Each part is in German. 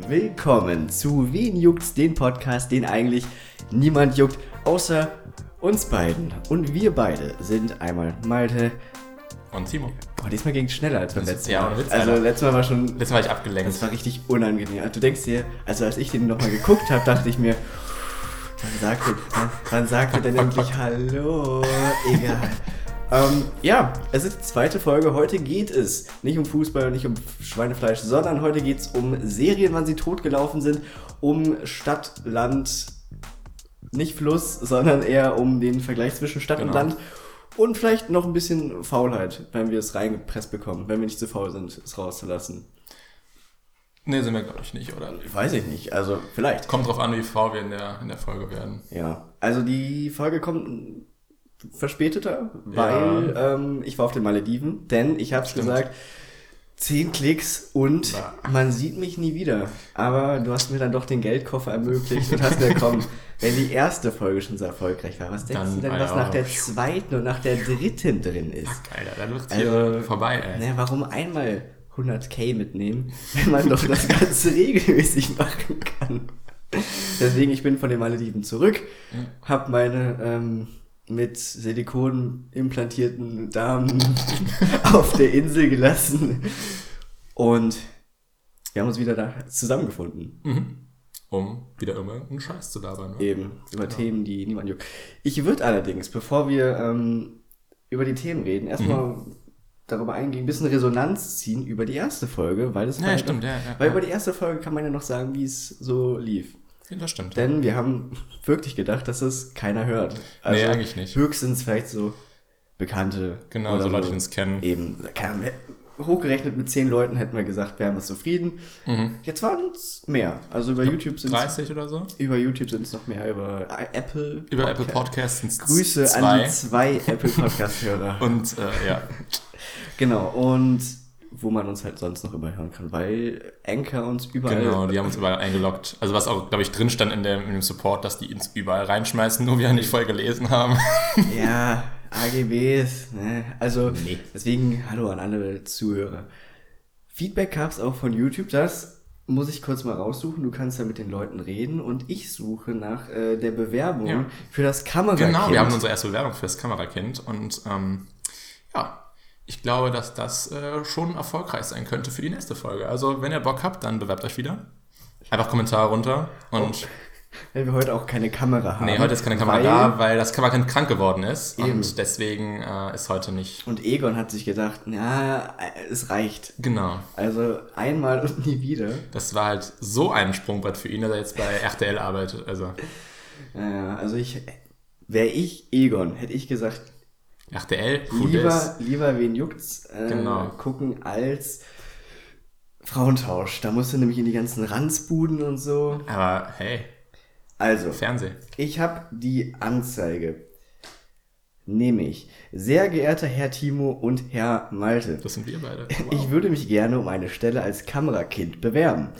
Willkommen zu Wen juckt's, den Podcast, den eigentlich niemand juckt, außer uns beiden. Und wir beide sind einmal Malte. Und Timo. Boah, diesmal ging es schneller als beim letzten ja, Mal. Witz, also Alter. letztes Mal war schon, Letztes Mal war ich abgelenkt. das war richtig unangenehm. Du denkst dir, also als ich den nochmal geguckt habe, dachte ich mir, wann sagt er, wann, wann sagt er denn endlich Hallo? Egal. Ähm, ja, es ist die zweite Folge. Heute geht es nicht um Fußball und nicht um Schweinefleisch, sondern heute geht es um Serien, wann sie totgelaufen sind, um Stadt, Land, nicht Fluss, sondern eher um den Vergleich zwischen Stadt und Genau. Land. Und vielleicht noch ein bisschen Faulheit, wenn wir es reingepresst bekommen, wenn wir nicht zu faul sind, es rauszulassen. nee, sind wir, glaube ich, nicht, oder? Weiß ich nicht, also vielleicht. Kommt drauf an, wie faul wir in der, in der Folge werden. Ja, also die Folge kommt verspäteter, weil ähm, ich war auf den Malediven, denn ich habe es gesagt, 10 Klicks und Ja. man sieht mich nie wieder. Aber du hast mir dann doch den Geldkoffer ermöglicht und hast mir komm, wenn die erste Folge schon so erfolgreich war, was denkst Dann, du denn, ah was ja. nach der zweiten und nach der dritten drin ist? Alter, da wird Also, hier vorbei, ey. Ne, warum einmal 100k mitnehmen, wenn man doch das Ganze regelmäßig machen kann? Deswegen, ich bin von den Malediven zurück, hab meine ähm, mit Silikon implantierten Damen auf der Insel gelassen und wir haben uns wieder da zusammengefunden. Mhm. Um wieder irgendeinen Scheiß zu labern. Ne? Eben, über Themen, die niemand juckt. Ich würde allerdings, bevor wir ähm, über die Themen reden, erstmal Mhm. darüber eingehen, ein bisschen Resonanz ziehen über die erste Folge, weil das Ja, stimmt, ja, ja, Weil über die erste Folge kann man ja noch sagen, wie es so lief. Das stimmt. Denn wir haben wirklich gedacht, dass es keiner hört. Also Nee, eigentlich nicht. Höchstens vielleicht so Bekannte. Genau, so Leute, die uns kennen. Eben, hochgerechnet mit zehn Leuten hätten wir gesagt, wir haben es zufrieden. Mhm. Jetzt waren es mehr. Also über YouTube sind es 30 oder so. über YouTube sind es noch mehr, über Apple. Über Podcast. Apple Podcasts sind es Grüße zwei. an die zwei Apple Podcast-Hörer. Und äh, ja, genau, und wo man uns halt sonst noch überhören kann, weil Anchor uns überall. genau, die haben uns überall eingeloggt. Also was auch, glaube ich, drin stand in, dem- in dem Support, dass die uns überall reinschmeißen, nur wir nicht voll gelesen haben. Ja, AGBs, ne? Also, Nee. deswegen, hallo an alle Zuhörer. Feedback gab es auch von YouTube, das muss ich kurz mal raussuchen. Du kannst ja mit den Leuten reden und ich suche nach äh, der Bewerbung Ja. für das Kamerakind. Genau, wir haben unsere erste Bewerbung für das Kamerakind und ähm, ja, ich glaube, dass das äh, schon erfolgreich sein könnte für die nächste Folge. Also, wenn ihr Bock habt, dann bewerbt euch wieder. Einfach Kommentare runter und Wenn wir heute auch keine Kamera haben. nee, heute ist keine Kamera weil- da, weil das Kamerakind krank geworden ist Eben. und deswegen äh, ist heute nicht. Und Egon hat sich gedacht, na, es reicht. Genau. Also einmal und nie wieder. Das war halt so ein Sprungbrett für ihn, dass er jetzt bei RTL arbeitet. Also Ja, also ich, wäre ich Egon, hätte ich gesagt, RTL, lieber, lieber wen juckt's äh, Genau. gucken als Frauentausch. Da musst du nämlich in die ganzen Ranzbuden und so. Aber hey, Also, Fernsehen. ich habe die Anzeige. Nehme ich. Sehr geehrter Herr Timo und Herr Malte. Das sind wir beide. Ich würde mich gerne um eine Stelle als Kamerakind bewerben.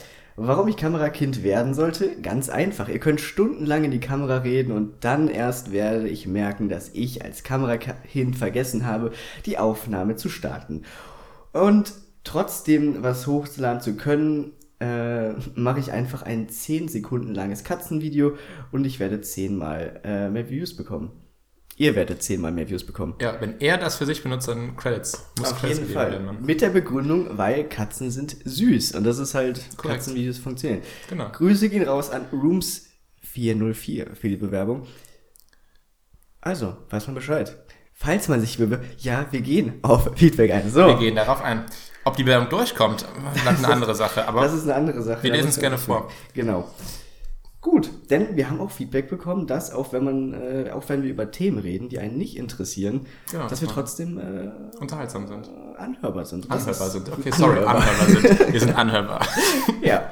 Warum ich Kamerakind werden sollte? Ganz einfach. Ihr könnt stundenlang in die Kamera reden und dann erst werde ich merken, dass ich als Kamerakind vergessen habe, die Aufnahme zu starten. Und trotzdem was hochzuladen zu können, äh, mache ich einfach ein 10 Sekunden langes Katzenvideo und ich werde 10 mal äh, mehr Views bekommen. Ihr werdet 10 mal mehr Views bekommen. Ja, wenn er das für sich benutzt, dann Credits. Muss Auf Credits jeden Fall. werden. Mit der Begründung, weil Katzen sind süß. Und das ist halt, Korrekt. Katzenvideos funktionieren. Genau. Grüße gehen raus an Rooms404 für die Bewerbung. Also, weiß man Bescheid. Falls man sich bewirbt, ja, wir gehen auf Feedback ein. So, Wir gehen darauf ein. Ob die Bewerbung durchkommt, bleibt eine andere Sache. Aber das ist eine andere Sache. Wir lesen es gerne vor. Genau. Gut, denn wir haben auch Feedback bekommen, dass auch wenn man, äh, auch wenn wir über Themen reden, die einen nicht interessieren, Ja, dass wir trotzdem äh, unterhaltsam sind. anhörbar sind. Anhörbar sind. Okay, sorry, Anhörbar. anhörbar sind. Wir sind anhörbar. Ja,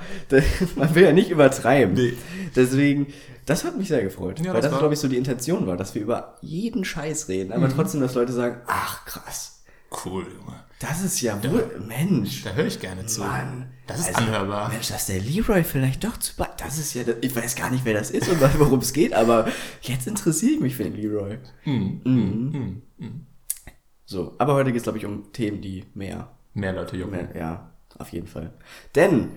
man will ja nicht übertreiben. Nee. Deswegen, das hat mich sehr gefreut. Ja, weil das das, glaube ich, so die Intention war, dass wir über jeden Scheiß reden, aber trotzdem, dass Leute sagen, ach krass, Cool, Junge. das ist ja wohl, Mensch. Da höre ich gerne zu. Mann. Das ist Also, anhörbar. Mensch, dass der Leroy vielleicht doch zu. Das ist ja, ich weiß gar nicht, wer das ist und worum es geht, aber jetzt interessiere ich mich für den Leroy. Mhm. Mhm. Mhm. So, aber heute geht es, glaube ich, um Themen, die mehr Mehr Leute jucken. Ja, auf jeden Fall. Denn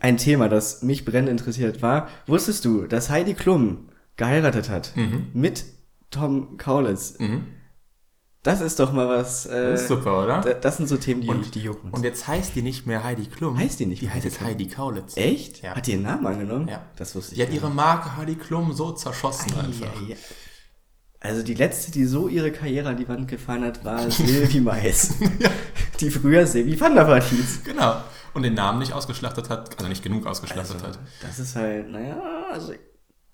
ein Thema, das mich brennend interessiert war, wusstest du, dass Heidi Klum geheiratet hat mit Tom Kaulitz? Das ist doch mal was. Äh, Das ist super, oder? da- Das sind so Themen, die, Und, die jucken und jetzt heißt die nicht mehr Heidi Klum. Heißt die nicht Die mehr heißt Heidi jetzt? Heidi Kaulitz. Echt? Ja. Hat die einen Namen angenommen? Ja. Das wusste ich Die hat ihre Marke Heidi Klum so zerschossen nicht. einfach. Ja, ja. Also die letzte, die so ihre Karriere an die Wand gefahren hat, war Sylvie Mais. Die früher Silvi van der Vaart hieß. Genau. Und den Namen nicht ausgeschlachtet hat, also nicht genug ausgeschlachtet Also, hat. das ist halt, naja, also.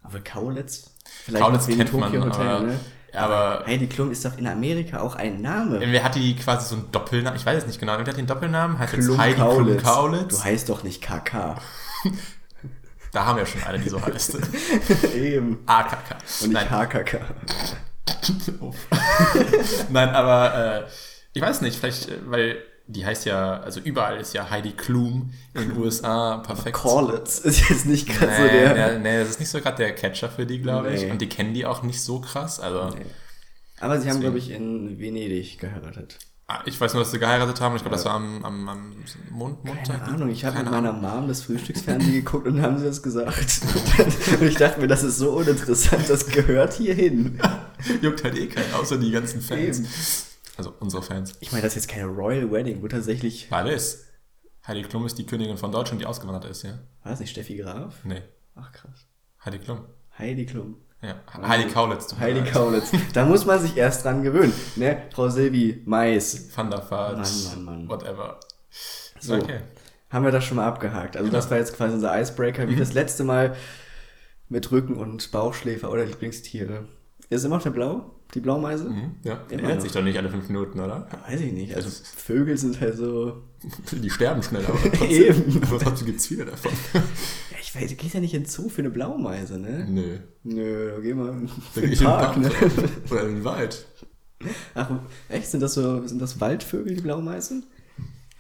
Aber Kaulitz? Vielleicht Kaulitz kennt man, Tokyo Hotel, ne? Aber Heidi Klum ist doch in Amerika auch ein Name. wer hat die quasi so einen Doppelnamen? Ich weiß es nicht genau. Wer hat den Doppelnamen? Heißt jetzt Klum Heidi Klum Kaulitz. Du heißt doch nicht KK. Da haben wir schon eine, die so heißt. Eben. AKK. Und nicht Nein, HKK. Nein, aber äh, ich weiß nicht, vielleicht, äh, weil die heißt ja, also überall ist ja Heidi Klum in den USA perfekt. Kaulitz ist jetzt nicht gerade so Nee, der. nee, nee, das ist nicht so gerade der Catcher für die, glaube ich. Nee. Und die kennen die auch nicht so krass. Also, Aber sie haben, Deswegen. glaube ich, in Venedig geheiratet. ah, ich weiß nur, dass sie geheiratet haben. Ich glaube, das war am, am, am Mond, Montag. Keine Ahnung, ich habe mit meiner Mom das Frühstücksfernsehen geguckt und haben sie das gesagt. Und ich dachte mir, das ist so uninteressant, das gehört hier hin. Juckt halt eh keinen, außer die ganzen Fans. Eben. Also unsere Fans. Ich meine, das ist jetzt keine Royal Wedding, wo tatsächlich. Alles. Heidi Klum ist die Königin von Deutschland, die ausgewandert ist, ja? War das nicht Steffi Graf? Nee, Ach krass. Heidi Klum. Heidi Klum. Ja, Heidi Kaulitz. Heidi. Kaulitz. Da muss man sich erst dran gewöhnen. Ne? Frau Silvi Mais. Van der Vaart. Mann, Mann, Mann. Whatever. So. Okay. Haben wir das schon mal abgehakt. Also das war jetzt quasi unser Icebreaker, Mhm. wie das letzte Mal mit Rücken und Bauchschläfer oder Lieblingstiere. Ist immer noch der Blau? Die Blaumeise? Mhm, ja, Immer ändert sich doch nicht alle fünf Minuten, oder? Weiß ich nicht. Also Das- Vögel sind halt so. Die sterben schneller, aber trotzdem, Eben. aber trotzdem gibt es viele davon. Ja, ich weiß, du gehst ja nicht in den Zoo für eine Blaumeise, ne? Nö. Nö, da geh mal in Da den gehe ich in den Park, Park ne? oder in den Wald. Ach, echt? Sind das so, sind das Waldvögel, die Blaumeisen?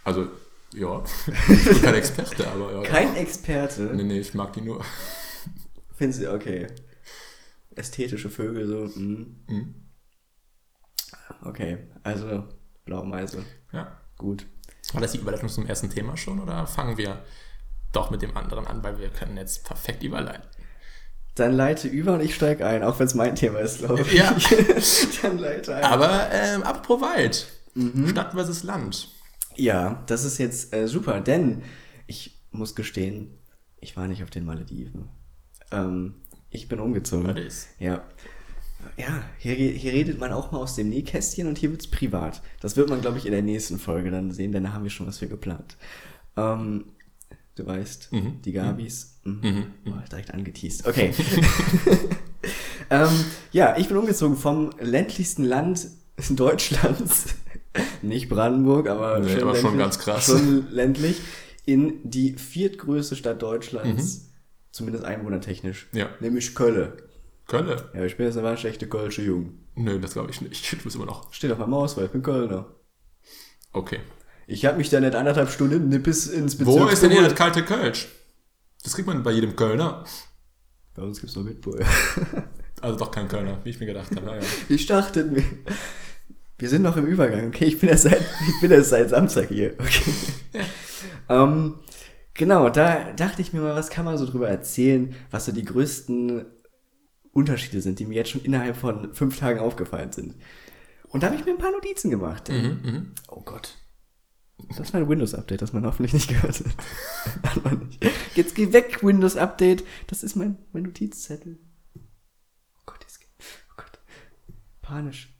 Also, ja. Ich bin kein Experte, aber ja. Kein Experte. Nee, nee, ich mag die nur. Findest du, okay. Ästhetische Vögel, so, hm. Mhm. Okay, also Blaumeise. Ja. Gut. War das die Überleitung zum ersten Thema schon oder fangen wir doch mit dem anderen an, weil wir können jetzt perfekt überleiten. Dann leite über und ich steige ein, auch wenn es mein Thema ist, glaube ich. Ja. Dann leite ein. Aber ähm, apropos Wald. Stadt versus Land. Ja, das ist jetzt äh, super, denn ich muss gestehen, ich war nicht auf den Malediven. Ähm, ich bin umgezogen. Ja. Ja, hier, hier redet man auch mal aus dem Nähkästchen und hier wird's privat. Das wird man, glaube ich, in der nächsten Folge dann sehen, denn da haben wir schon was für geplant. Ähm, du weißt, Mhm. die Gabis. Mhm. Mhm. Oh, direkt angeteased. Okay. ähm, ja, ich bin umgezogen vom ländlichsten Land Deutschlands. Nicht Brandenburg, aber, Nee, aber schon ländlich, ganz krass. Schon ländlich. In die viertgrößte Stadt Deutschlands. Mhm. Zumindest einwohnertechnisch. Ja. Nämlich Köln. Kölle? Ja, ich bin jetzt eine waschechte Kölsche Jung. Nö, das glaube ich nicht. Du bist immer noch. Steht auf meinem Ausweis, ich bin Kölner. Okay. Ich habe mich da nicht anderthalb Stunden nippes ins Wo Bezirk ist denn hier das kalte Kölsch? Das kriegt man bei jedem Kölner. Bei uns gibt's noch Mitbull. Also doch kein Kölner, wie ich mir gedacht habe. Naja. Ich dachte mir. Wir sind noch im Übergang, okay? Ich bin erst seit, ich bin erst seit Samstag hier, okay? ähm, genau, da dachte ich mir mal, was kann man so drüber erzählen, was so die größten Unterschiede sind, die mir jetzt schon innerhalb von fünf Tagen aufgefallen sind. Und da habe ich mir ein paar Notizen gemacht. Mhm, Oh Gott. Das war ein Windows-Update, das man hoffentlich nicht gehört hat. Hat man nicht. Jetzt geh weg, Windows-Update. Das ist mein, mein Notizzettel. Oh Gott, jetzt, oh Gott. Panisch.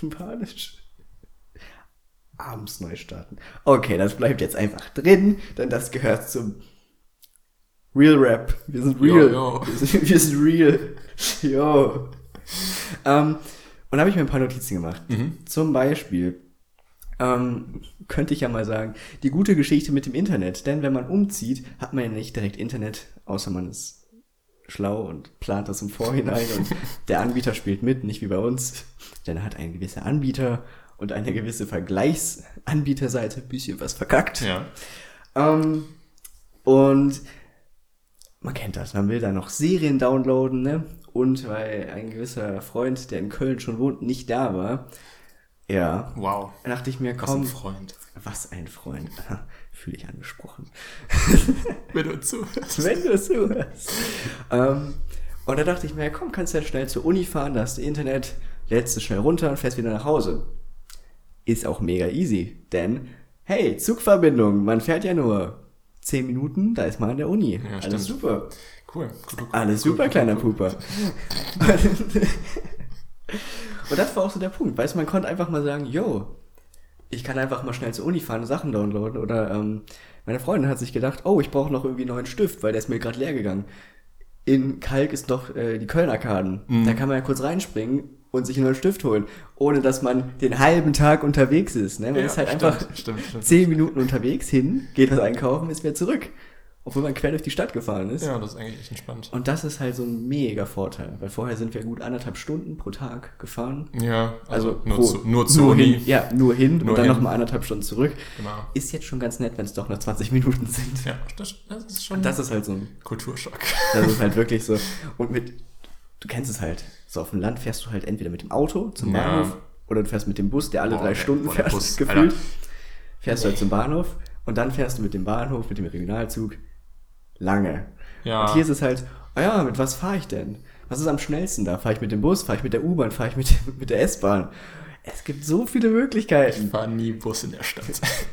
Panisch. Abends neu starten. Okay, das bleibt jetzt einfach drin, denn das gehört zum Real Rap. Wir sind real. Jo, jo. Wir, sind, wir sind real. Jo. Ähm, und da habe ich mir ein paar Notizen gemacht. Zum Beispiel ähm, könnte ich ja mal sagen, die gute Geschichte mit dem Internet. Denn wenn man umzieht, hat man ja nicht direkt Internet, außer man ist schlau und plant das im Vorhinein und der Anbieter spielt mit, nicht wie bei uns. Denn er hat ein gewisser Anbieter und eine gewisse Vergleichsanbieterseite, bisschen was verkackt. Ja. Ähm, und man kennt das, man will da noch Serien downloaden, ne? Und weil ein gewisser Freund, der in Köln schon wohnt, nicht da war, Ja. Wow. Da dachte ich mir, Was ein komm, Freund. was ein Freund. Fühle ich angesprochen. Wenn du zuhörst. Wenn du zuhörst. ähm, und da dachte ich mir, komm, kannst du ja schnell zur Uni fahren, da hast du Internet, lädst es schnell runter und fährst wieder nach Hause. Ist auch mega easy, denn, hey, Zugverbindung, man fährt ja nur 10 Minuten, da ist man an der Uni. Alles stimmt. super. Cool. cool, cool Alles cool, super, kleiner. Puper. und das war auch so der Punkt. Weißt du, man konnte einfach mal sagen, yo, ich kann einfach mal schnell zur Uni fahren und Sachen downloaden. Oder ähm, meine Freundin hat sich gedacht, oh, ich brauche noch irgendwie einen neuen Stift, weil der ist mir gerade leer gegangen. In Kalk ist doch äh, die Köln-Arkaden. Mhm. Da kann man ja kurz reinspringen und sich einen neuen Stift holen, ohne dass man den halben Tag unterwegs ist. Ne? Man Ja, ist halt stimmt, einfach stimmt, stimmt. zehn Minuten unterwegs hin, geht was einkaufen, ist wieder zurück. Obwohl man quer durch die Stadt gefahren ist. Ja, das ist eigentlich echt entspannt. Und das ist halt so ein mega Vorteil, weil vorher sind wir gut anderthalb Stunden pro Tag gefahren. Ja, also, nur, pro- zu, nur zur Uni. Hin, ja, nur hin Nur und dann nochmal anderthalb Stunden zurück. Genau. Ist jetzt schon ganz nett, wenn es doch nur 20 Minuten sind. Ja, das, das ist schon Das ist halt so ein, Kulturschock. das ist halt wirklich so. Und mit, du kennst es halt, so auf dem Land fährst du halt entweder mit dem Auto zum Ja. Bahnhof oder du fährst mit dem Bus, der alle Boah, drei der- Stunden fährt, Bus, gefühlt. Alter. Fährst du halt zum Bahnhof und dann fährst du mit dem Bahnhof, mit dem Regionalzug lange. Ja. Und hier ist es halt, oh ja, mit was fahre ich denn? Was ist am schnellsten da? Fahre ich mit dem Bus? Fahre ich mit der U-Bahn? Fahre ich mit, mit der S-Bahn? Es gibt so viele Ich Möglichkeiten. fahre nie Bus in der Stadt.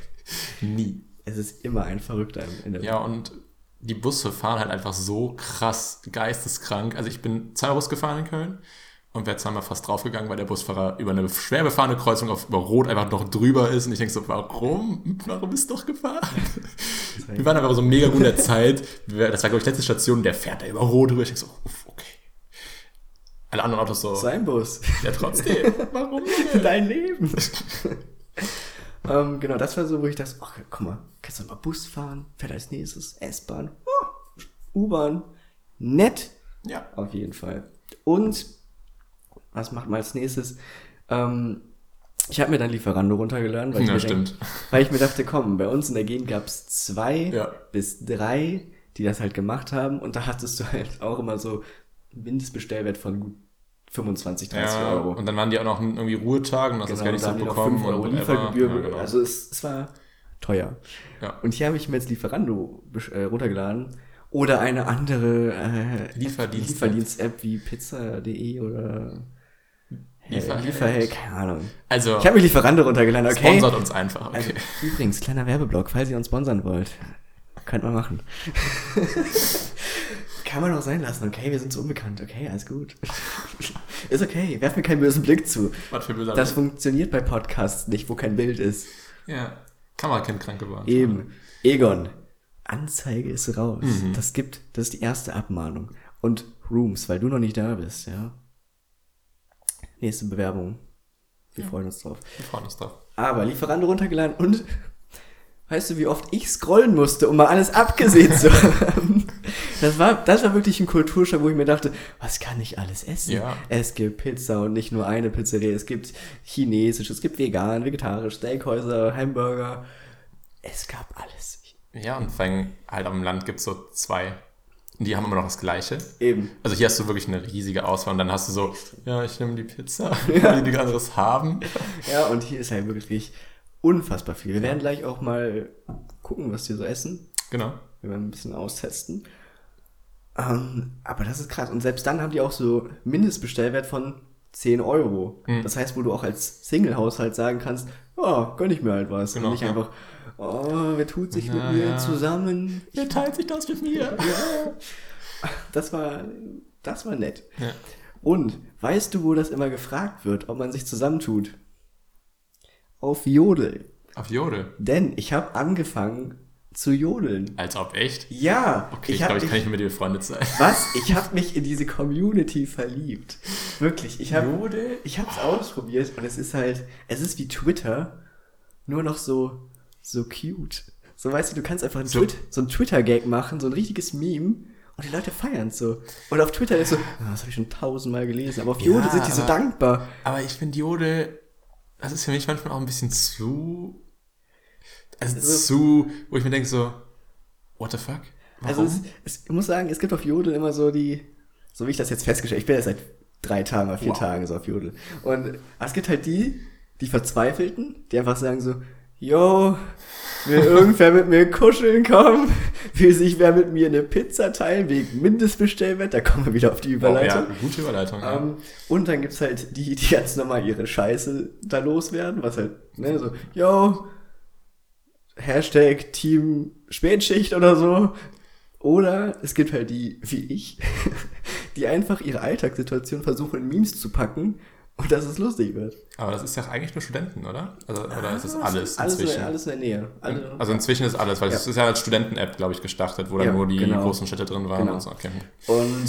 nie. Es ist immer ein Verrückter in der Ja, und die Busse fahren halt einfach so krass geisteskrank. Also ich bin zweimal Bus gefahren in Köln und wäre zweimal fast draufgegangen, weil der Busfahrer über eine schwer befahrene Kreuzung auf über Rot einfach noch drüber ist. Und ich denke so, warum? Warum ist doch gefahren? Wir waren einfach so mega gut in der Zeit. Das war, glaube ich, letzte Station, der fährt da über Rot drüber. Ich denke so, uff, okay. Alle anderen Autos so, Sein Bus. ja trotzdem, warum? Junge? Dein Leben. ähm, genau, das war so, wo ich dachte, ach, guck mal, kannst du mal Bus fahren? Fährt als nächstes S-Bahn, oh, U-Bahn. Nett. Ja, Auf jeden Fall. Und was macht man als nächstes? Ähm, ich habe mir dann Lieferando runtergeladen, weil ich, Ja, mir stimmt. Denk, weil ich mir dachte, komm, bei uns in der Gegend gab es zwei Ja. bis drei, die das halt gemacht haben. Und da hattest du halt auch immer so Mindestbestellwert von gut 25, 30 ja, Euro. und dann waren die auch noch irgendwie Ruhetage und hast das Genau, Geld nicht da haben die noch zurückbekommen. 5 Euro und whatever. Liefergebühr. Ja, genau. Also es, es war teuer. Ja. Und hier habe ich mir jetzt Lieferando äh, runtergeladen. Oder eine andere äh, Lieferdienst-App. Lieferdienst-App wie pizza.de oder äh, Lieferheld. Lieferheld, keine Ahnung. Also, Ich habe mir Lieferando runtergeladen, okay. sponsert uns einfach, okay. Also, übrigens, kleiner Werbeblock, falls ihr uns sponsern wollt. Könnt man machen. Kann man auch sein lassen, okay? Wir sind so unbekannt, okay? Alles gut. ist okay, werf mir keinen bösen Blick zu. Was für böser Das Blick. funktioniert bei Podcasts nicht, wo kein Bild ist. Ja, Kamerakind krank geworden. Eben. Egon, Anzeige ist raus. Mhm. Das gibt, das ist die erste Abmahnung. Und Rooms, weil du noch nicht da bist, ja. Nächste Bewerbung. Wir freuen uns drauf. Wir freuen uns drauf. Aber Lieferando runtergeladen und weißt du, wie oft ich scrollen musste, um mal alles abgesehen zu haben? Das war, das war wirklich ein Kulturschock, wo ich mir dachte, was kann ich alles essen? Ja. Es gibt Pizza und nicht nur eine Pizzeria. Es gibt chinesisch, es gibt vegan, vegetarisch, Steakhäuser, Hamburger. Es gab alles. Ja, und vor allem halt am Land gibt es so zwei. Die haben immer noch das Gleiche. Eben. Also hier hast du wirklich eine riesige Auswahl und dann hast du so, ja, ich nehme die Pizza, die die anderes haben. Ja, und hier ist halt wirklich unfassbar viel. Wir werden gleich auch mal gucken, was die so essen. Genau. Wir werden ein bisschen austesten. Ähm, aber das ist krass. Und selbst dann haben die auch so Mindestbestellwert von 10 Euro. Mhm. Das heißt, wo du auch als Single-Haushalt sagen kannst, ja, gönn ich mir halt was. Genau, Und nicht ja. einfach, oh, wer tut sich Na mit mir ja. zusammen? Wer teilt sich das mit mir? Ja. Das war, das war nett. Und weißt du, wo das immer gefragt wird, ob man sich zusammentut? Auf Jodel. Auf Jodel. Denn ich habe angefangen zu jodeln. Als ob echt? Ja, Okay, ich, hab glaube, ich kann nicht mehr mit dir befreundet sein. Was? Ich habe mich in diese Community verliebt. Wirklich. Ich habe Jodel? ich hab's ausprobiert und es ist halt, es ist wie Twitter, nur noch so, so cute. So weißt du, du kannst einfach So- Twit so ein Twitter-Gag machen, so ein richtiges Meme und die Leute feiern so. Und auf Twitter ist so, ah, das habe ich schon tausendmal gelesen, aber auf Ja, Jodel sind die so aber- dankbar. Aber ich finde Jodel, das ist für mich manchmal auch ein bisschen zu. Also Also- zu, wo ich mir denke so, what the fuck? Also es, es, ich muss sagen, es gibt auf Jodel immer so die, so wie ich das jetzt festgestellt, ich bin ja seit drei Tagen oder vier Wow. Tagen so auf Jodel. Und es gibt halt die, die Verzweifelten, die einfach sagen so, yo, will irgendwer mit mir kuscheln kommen? Will sich wer mit mir eine Pizza teilen wegen Mindestbestellwert? Da kommen wir wieder auf die Überleitung. Oh, ja, gute Überleitung. Ja. Ähm, und dann gibt's halt die, die jetzt nochmal ihre Scheiße da loswerden, was halt, ne, so, yo, Hashtag Team Spätschicht oder so. Oder es gibt halt die, wie ich, die einfach ihre Alltagssituation versuchen in Memes zu packen und dass es lustig wird. Aber das ist ja eigentlich nur Studenten, oder? Also, oder Ah, ist es alles alles, inzwischen? in, alles in der Nähe. Alle, Also inzwischen ist alles, weil Ja. es ist ja als Studenten-App, glaube ich, gestartet, wo dann Ja, nur die genau. großen Städte drin waren Genau. und so. Okay. Und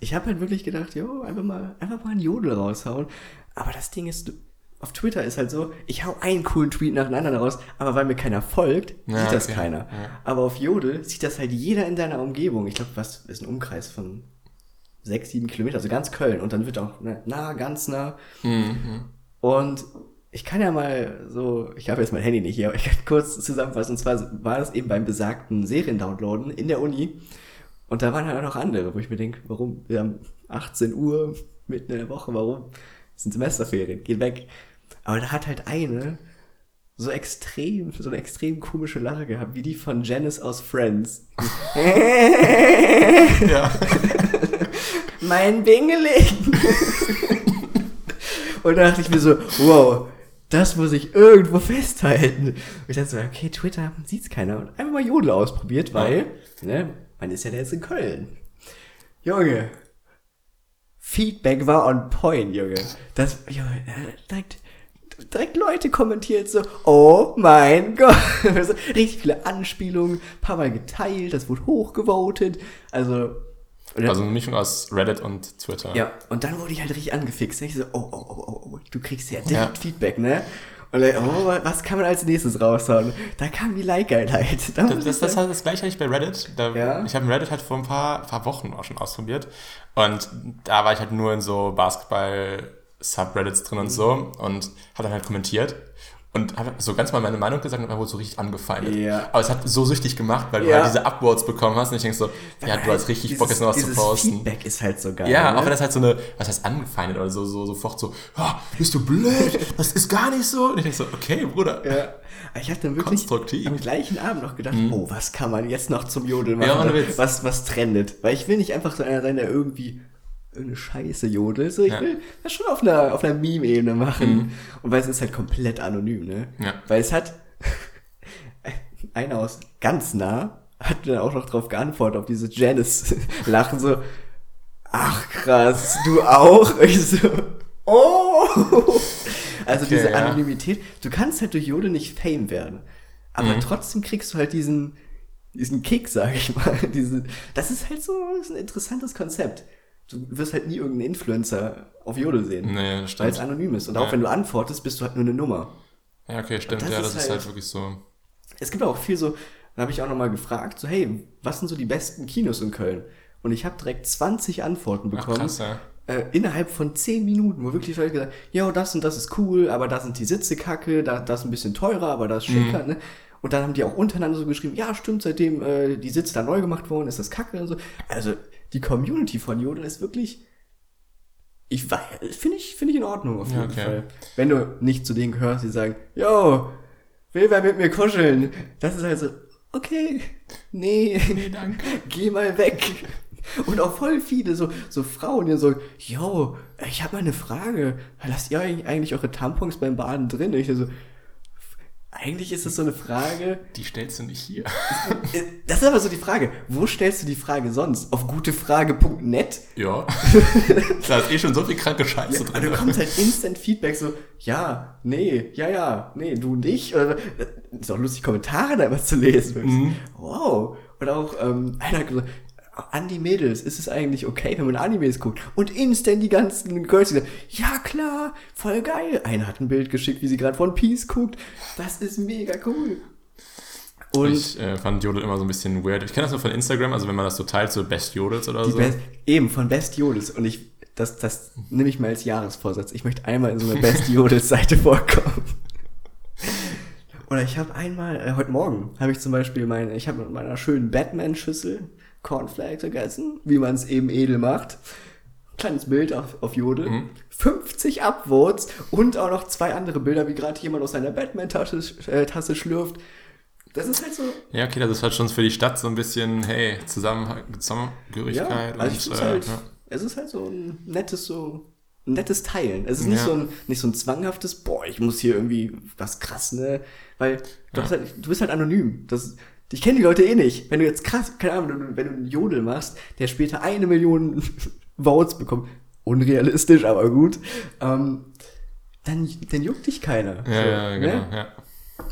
ich habe halt wirklich gedacht, jo, einfach mal, einfach mal einen Jodel raushauen. Aber das Ding ist, auf Twitter ist halt so, ich hau einen coolen Tweet nach dem anderen raus, aber weil mir keiner folgt, Ja, sieht das okay. keiner. Ja. Aber auf Jodel sieht das halt jeder in deiner Umgebung. Ich glaube, was ist ein Umkreis von sechs, sieben Kilometer, also ganz Köln. Und dann wird auch ne, nah, ganz nah. Mhm. Und ich kann ja mal so, ich habe jetzt mein Handy nicht hier, aber ich kann kurz zusammenfassen. Und zwar war das eben beim besagten Seriendownloaden in der Uni. Und da waren halt auch noch andere, wo ich mir denke, warum? Wir haben 18 Uhr mitten in der Woche, warum? Das sind Semesterferien, geht weg. Aber da hat halt eine so extrem, so eine extrem komische Lache gehabt, wie die von Janice aus Friends. Ja. mein Bingeling. und da dachte ich mir so, wow, das muss ich irgendwo festhalten. Und ich dachte so, okay, Twitter sieht's keiner. Und einfach mal Jodel ausprobiert, weil, ne, man ist ja jetzt in Köln. Junge. Feedback war on point, Junge. Das, Junge, äh, direkt, direkt Leute kommentiert so, oh mein Gott. Richtig viele Anspielungen, paar Mal geteilt, das wurde hochgevotet. Also, Also eine Mischung aus Reddit und Twitter. ja, und dann wurde ich halt richtig angefixt. Ich so, oh, oh, oh, oh, oh, du kriegst ja direkt Ja. Feedback, ne? Und dann, oh, was kann man als nächstes raushauen? Da kam die Like-Einheit. Da Das, das, das, sagen- das gleiche hatte ich bei Reddit. Da, Ja? Ich habe Reddit halt vor ein paar, paar Wochen auch schon ausprobiert. Und da war ich halt nur in so Basketball-Subreddits drin und so und habe dann halt kommentiert. Und habe so ganz mal meine Meinung gesagt und dann wurde so richtig angefeindet. Ja. Aber es hat so süchtig gemacht, weil du Ja. halt diese Upvotes bekommen hast und ich denke so, ja, du hast richtig dieses, Bock jetzt noch was zu posten. Feedback ist halt so geil. Ja, ne? auch wenn das halt so eine, was heißt angefeindet oder so, so sofort so, "Ah, bist du blöd, das ist gar nicht so. Und ich denke so, okay, Bruder. Ja. Ich habe dann wirklich am gleichen Abend noch gedacht, oh, was kann man jetzt noch zum Jodel machen? Ja. Was, was trendet? Weil ich will nicht einfach so einer sein, der irgendwie irgendeine Scheiße jodelt. So, ich Ja. will das schon auf einer, auf einer Meme-Ebene machen. Und weil es ist halt komplett anonym, ne? Ja. Weil es hat einer aus ganz nah hat dann auch noch drauf geantwortet, auf diese Janice-Lachen, so, ach krass, du auch? Ich so, oh! Also Okay, diese ja. Anonymität, du kannst halt durch Jodel nicht Fame werden. Aber Mhm. trotzdem kriegst du halt diesen, diesen Kick, sag ich mal. Diese, das ist halt so ist ein interessantes Konzept. Du wirst halt nie irgendeinen Influencer auf Jodel sehen. Nee, das Weil es stimmt. anonym ist. Und Ja. auch wenn du antwortest, bist du halt nur eine Nummer. Ja, okay, stimmt. das ja, ist das ist halt halt- wirklich so. Es gibt auch viel so, da habe ich auch nochmal gefragt, so hey, was sind so die besten Kinos in Köln? Und ich habe direkt 20 Antworten Ach, bekommen. krass, ja. äh, innerhalb von 10 Minuten, wo wirklich Leute gesagt ja, das und das ist cool, aber da sind die Sitze kacke, da, das ist ein bisschen teurer, aber das ist schicker, Mhm. ne? Und dann haben die auch untereinander so geschrieben, ja, stimmt, seitdem äh, die Sitze da neu gemacht wurden, ist das kacke und so. Also, die Community von Jodel ist wirklich, ich weiß, finde ich, finde ich in Ordnung auf jeden okay. Fall. Wenn du nicht zu denen gehörst, die sagen, yo, will wer mit mir kuscheln? Das ist halt so, okay, nee, Nee, danke. geh mal weg. Und auch voll viele so, so Frauen, die so, yo, ich habe mal eine Frage. Lasst ihr eigentlich eure Tampons beim Baden drin? Und ich so, eigentlich ist das so eine Frage. Die stellst du nicht hier. Äh, Das ist aber so die Frage. Wo stellst du die Frage sonst? Auf gutefrage.net? Ja. da ist eh schon so viel kranke Scheiße Ja, drin. du bekommst halt instant Feedback so, ja, nee, ja, ja, nee, du nicht. Oder, ist auch lustig, Kommentare da immer zu lesen. Mhm. Wow. Oder auch, ähm, einer hat gesagt, an die Mädels, ist es eigentlich okay, wenn man Animes guckt? Und instant die ganzen Girls die sagen, ja klar, voll geil. Einer hat ein Bild geschickt, wie sie gerade One Piece guckt. Das ist mega cool. Und ich äh, fand Jodel immer so ein bisschen weird. Ich kenne das nur von Instagram, also wenn man das so teilt, so Best Jodels oder so. Best, eben von Best Jodels. Und ich, das, das nehme ich mal als Jahresvorsatz. Ich möchte einmal in so einer Best Jodels Seite vorkommen. Oder ich habe einmal, äh, heute Morgen, habe ich zum Beispiel meine, ich habe mit meiner schönen Batman-Schüssel Cornflakes gegessen, wie man es eben edel macht. kleines Bild auf, auf Jodel, Mhm. 50 Upvotes und auch noch zwei andere Bilder, wie gerade jemand aus seiner Batman-Tasse äh, Tasse schlürft. Das ist halt so. Ja, okay, das ist halt schon für die Stadt so ein bisschen, hey, Zusammen Ja, Zusammengehörigkeit also ich und find's äh, halt, ja. es ist halt so ein nettes, so ein nettes Teilen. Es ist nicht, Ja. so ein, nicht so ein zwanghaftes, boah, ich muss hier irgendwie was krass, ne? Weil du, Ja. hast halt, du bist halt anonym. Das, ich kenne die Leute eh nicht. Wenn du jetzt krass, keine Ahnung, wenn du, einen Jodel machst, der später eine Million Votes bekommt, unrealistisch, aber gut, ähm, dann, dann juckt dich keiner. Ja, So, ja, genau, Ne? ja.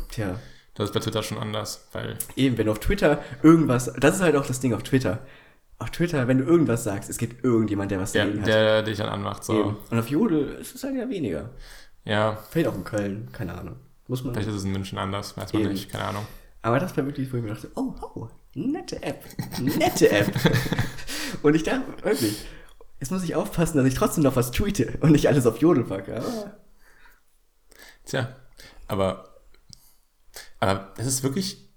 Tja. Das ist bei Twitter schon anders, weil, Eben, wenn du auf Twitter irgendwas, das ist halt auch das Ding auf Twitter. Auf Twitter, wenn du irgendwas sagst, es gibt irgendjemand, der was der, dagegen hat. der dich dann anmacht, so. Eben. Und auf Jodel ist es halt ja weniger. Ja, Vielleicht auch in Köln, keine Ahnung. Muss man. vielleicht ist es in München anders, weiß man Eben. nicht, keine Ahnung. Aber das war wirklich, wo ich mir dachte, oh, oh, nette App. Nette App. und ich dachte, wirklich, jetzt muss ich aufpassen, dass ich trotzdem noch was tweete und nicht alles auf Jodel packe. Aber Tja, aber, aber das ist wirklich,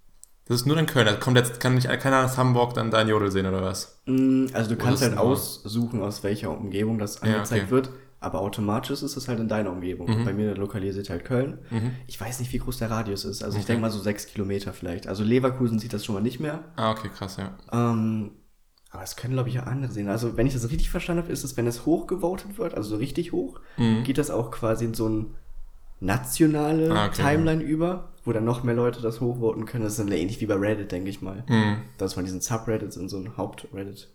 das ist nur in Köln. Da kommt jetzt, kann nicht keiner aus Hamburg dann dein Jodel sehen oder was? Mm, Also du kannst halt aussuchen, aus welcher Umgebung das Ja, angezeigt okay. wird, aber automatisch ist es halt in deiner Umgebung. Bei mir lokalisiert halt Köln. Ich weiß nicht, wie groß der Radius ist. Also ich denke mal so sechs Kilometer vielleicht. Also Leverkusen sieht das schon mal nicht mehr. Ah, okay, krass, ja. Ähm, aber es können, glaube ich, auch andere sehen. Also wenn ich das richtig verstanden habe, ist es, wenn es hochgevotet wird, also so richtig hoch, geht das auch quasi in so ein nationale Mhm. Ah, okay, Timeline über, wo dann noch mehr Leute das hochvoten können. Das ist dann ähnlich wie bei Reddit, denke ich mal. Mhm. Dass von diesen Subreddits in so ein Haupt-Reddit.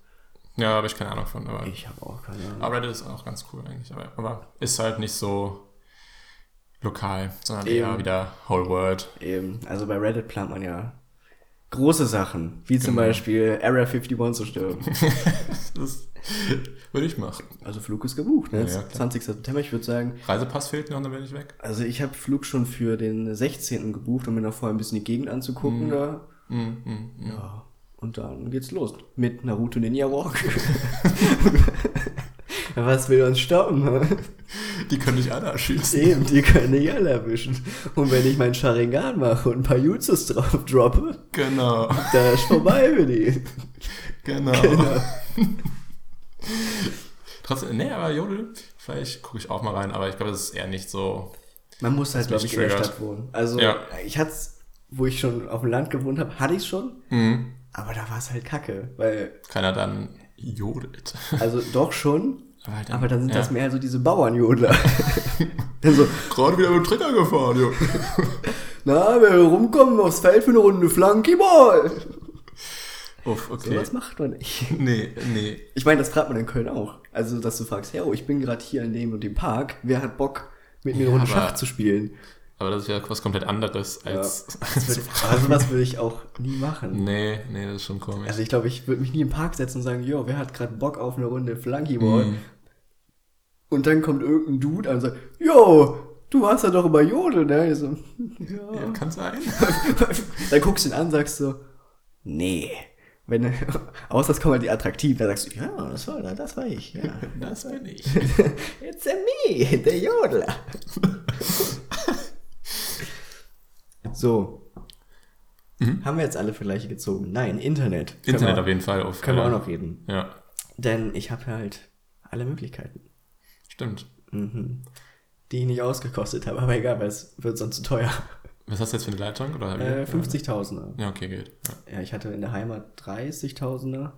Ja, habe ich keine Ahnung von, aber. Ich habe auch keine Ahnung. Aber Reddit ist auch ganz cool eigentlich, aber, aber ist halt nicht so lokal, sondern Eben. eher wieder Whole World. Eben, also bei Reddit plant man ja große Sachen, wie zum Genau. Beispiel Area 51 zu stürmen. Das würde ich machen. also Flug ist gebucht, ne? Ja, ja, klar. 20. September, ich würde sagen, Reisepass fehlt noch und dann bin ich weg. also ich habe Flug schon für den 16. gebucht, um mir noch vorher ein bisschen die Gegend anzugucken da. Mm, mm, mm. Ja, und dann geht's los mit Naruto Ninja Walk. Was will uns stoppen? Die können dich alle erschießen. Eben, die können nicht alle erwischen. Und wenn ich meinen Sharingan mache und ein paar Jutsus drauf droppe, Genau. da ist vorbei für die. Genau. Genau. Trotzdem, nee, aber Jodel, vielleicht gucke ich auch mal rein, aber ich glaube, das ist eher nicht so. Man muss halt, glaube ich, in der triggert. Stadt wohnen. Also, Ja. ich hatte wo ich schon auf dem Land gewohnt habe, hatte ich schon, Mhm. Aber da war es halt kacke, weil, Keiner dann jodelt. also doch schon, Aber, halt aber dann sind ja. das mehr so diese Bauernjodler. dann so, Gerade wieder mit dem Trigger gefahren, jo. na, wir rumkommen aufs Feld für eine Runde Flunkyball. Uff, So okay. was macht man nicht. Nee, nee. Ich meine, das fragt man in Köln auch. Also, dass du fragst, ja, oh, ich bin gerade hier in dem und dem Park, wer hat Bock, mit mir Ja, eine Runde Schach zu spielen? Aber das ist ja was komplett anderes als. Das würde, also, was würde ich auch nie machen. nee, nee, das ist schon komisch. Also ich glaube, ich würde mich nie im Park setzen und sagen, jo, wer hat gerade Bock auf eine Runde Flunkyball? Mhm. Und dann kommt irgendein Dude an und sagt, jo, du hast ja doch immer Jodel, ne? Ich so, ja. ja, kann sein. dann guckst du ihn an und sagst so, nee. Wenn, außer es kommen halt die attraktiv, dann sagst du, ja, das war, das war ich, ja. Das bin ich. It's a me, der Jodler. So. Haben wir jetzt alle Vergleiche gezogen? Nein, Internet. Mhm. Internet wir, auf jeden Fall. Auf, Können wir äh, auch noch reden. Ja, Denn ich habe halt alle Möglichkeiten, stimmt. mhm. die ich nicht ausgekostet habe. Aber egal, weil es wird sonst zu teuer. Was hast du jetzt für eine Leitung? Oder? Äh, 50.000er. Ja, okay, geht. Ja. Ja, ich hatte in der Heimat 30.000er.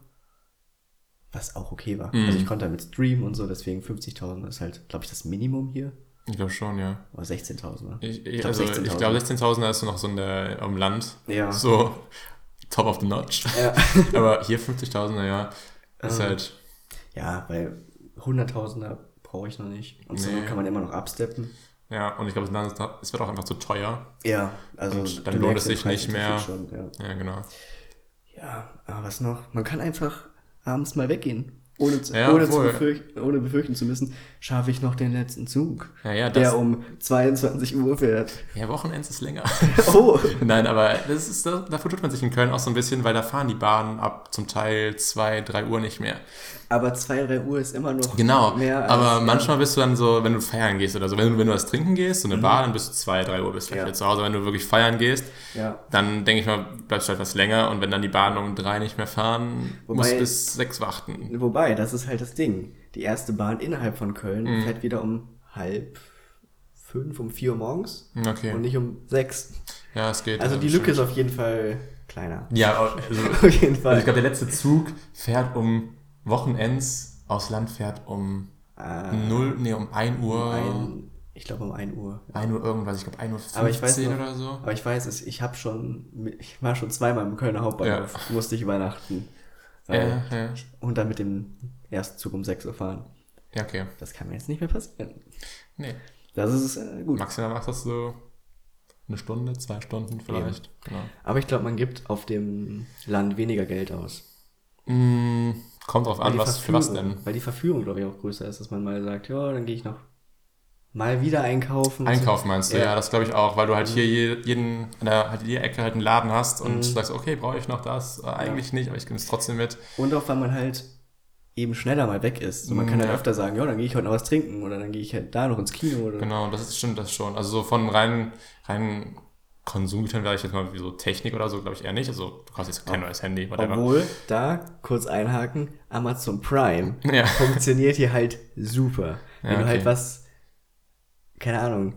Was auch okay war. Mhm. Also ich konnte damit streamen und so, deswegen 50.000 ist halt, glaube ich, das Minimum hier. Ich glaube schon, ja. Oder 16.000er. Ich, ich, glaub, also, 16.000. ich glaube, 16.000 ist so noch so in der, am Land. Ja. So top of the notch. Ja. Aber hier 50.000er, ja. Ist Ähm, halt. Ja, weil 100.000er brauche ich noch nicht. Und so Nee. kann man immer noch absteppen. Ja, und ich glaube, es wird auch einfach zu teuer. Ja, also Und dann du lohnt es sich nicht mehr. Schon, ja. Ja, genau. ja, aber was noch? Man kann einfach abends mal weggehen. Ohne, zu, Ja, ohne, zu befürchten, ohne befürchten zu müssen, schaffe ich noch den letzten Zug, Ja, ja, der um 22 Uhr fährt. ja, Wochenends ist länger. Oh, Nein, aber das ist, dafür tut man sich in Köln auch so ein bisschen, weil da fahren die Bahnen ab zum Teil 2, 3 Uhr nicht mehr. Aber 2, 3 Uhr ist immer noch Genau, mehr als, aber manchmal bist du dann so, wenn du feiern gehst oder so, wenn du, wenn du was trinken gehst, so eine Bar, dann bist du 2, 3 Uhr bist du Mhm. Ja. wieder zu Hause. Wenn du wirklich feiern gehst, Ja, dann denke ich mal, bleibst du halt was länger und wenn dann die Bahnen um 3 nicht mehr fahren, Wobei- musst du bis 6 warten. wobei, das ist halt das Ding. die erste Bahn innerhalb von Köln Mhm. fährt wieder um halb fünf, um vier Uhr morgens Okay. und nicht um sechs. Ja, es geht. Also die Lücke ist auf jeden Fall kleiner. Ja, also, Auf jeden also Fall. ich glaube, der letzte Zug fährt um Wochenends aus Land fährt um Ah, 0, nee, um 1 Uhr. ein, ich glaube um 1 Uhr. 1 Uhr irgendwas, ich glaube 1 Uhr 15 Aber ich weiß noch- oder so. Aber ich weiß es, ich habe schon, ich war schon zweimal im Kölner Hauptbahnhof, musste ich übernachten. Ja, ja. Und dann mit dem ersten Zug um 6 Uhr fahren. ja, okay. Das kann mir jetzt nicht mehr passieren. Nee. Das ist äh, gut. Maximal machst du das so eine Stunde, zwei Stunden vielleicht. Genau. Aber ich glaube, man gibt auf dem Land weniger Geld aus. Mm, kommt drauf an, was für was denn. Weil die Verführung, glaube ich, auch größer ist, dass man mal sagt, ja, dann gehe ich noch mal wieder einkaufen. Einkaufen meinst du, Ja. ja, das glaube ich auch, weil du halt hier je- jeden, an der, halt jeder Ecke halt einen Laden hast und Mhm. sagst, okay, brauche ich noch das? Äh, eigentlich nicht, aber ich nehme es trotzdem mit. Und auch, weil man halt eben schneller mal weg ist. So, man kann Mm, halt ja. öfter sagen, ja, dann gehe ich heute noch was trinken oder dann gehe ich halt da noch ins Kino oder Genau, das ist, stimmt das schon. Also so von rein, rein Konsumgütern wäre ich jetzt mal wie so Technik oder so, glaube ich eher nicht. Also du kaufst jetzt kein neues Handy, whatever. Obwohl, da kurz einhaken, Amazon Prime Ja. funktioniert hier halt super. Wenn Ja, du halt okay. was, keine Ahnung,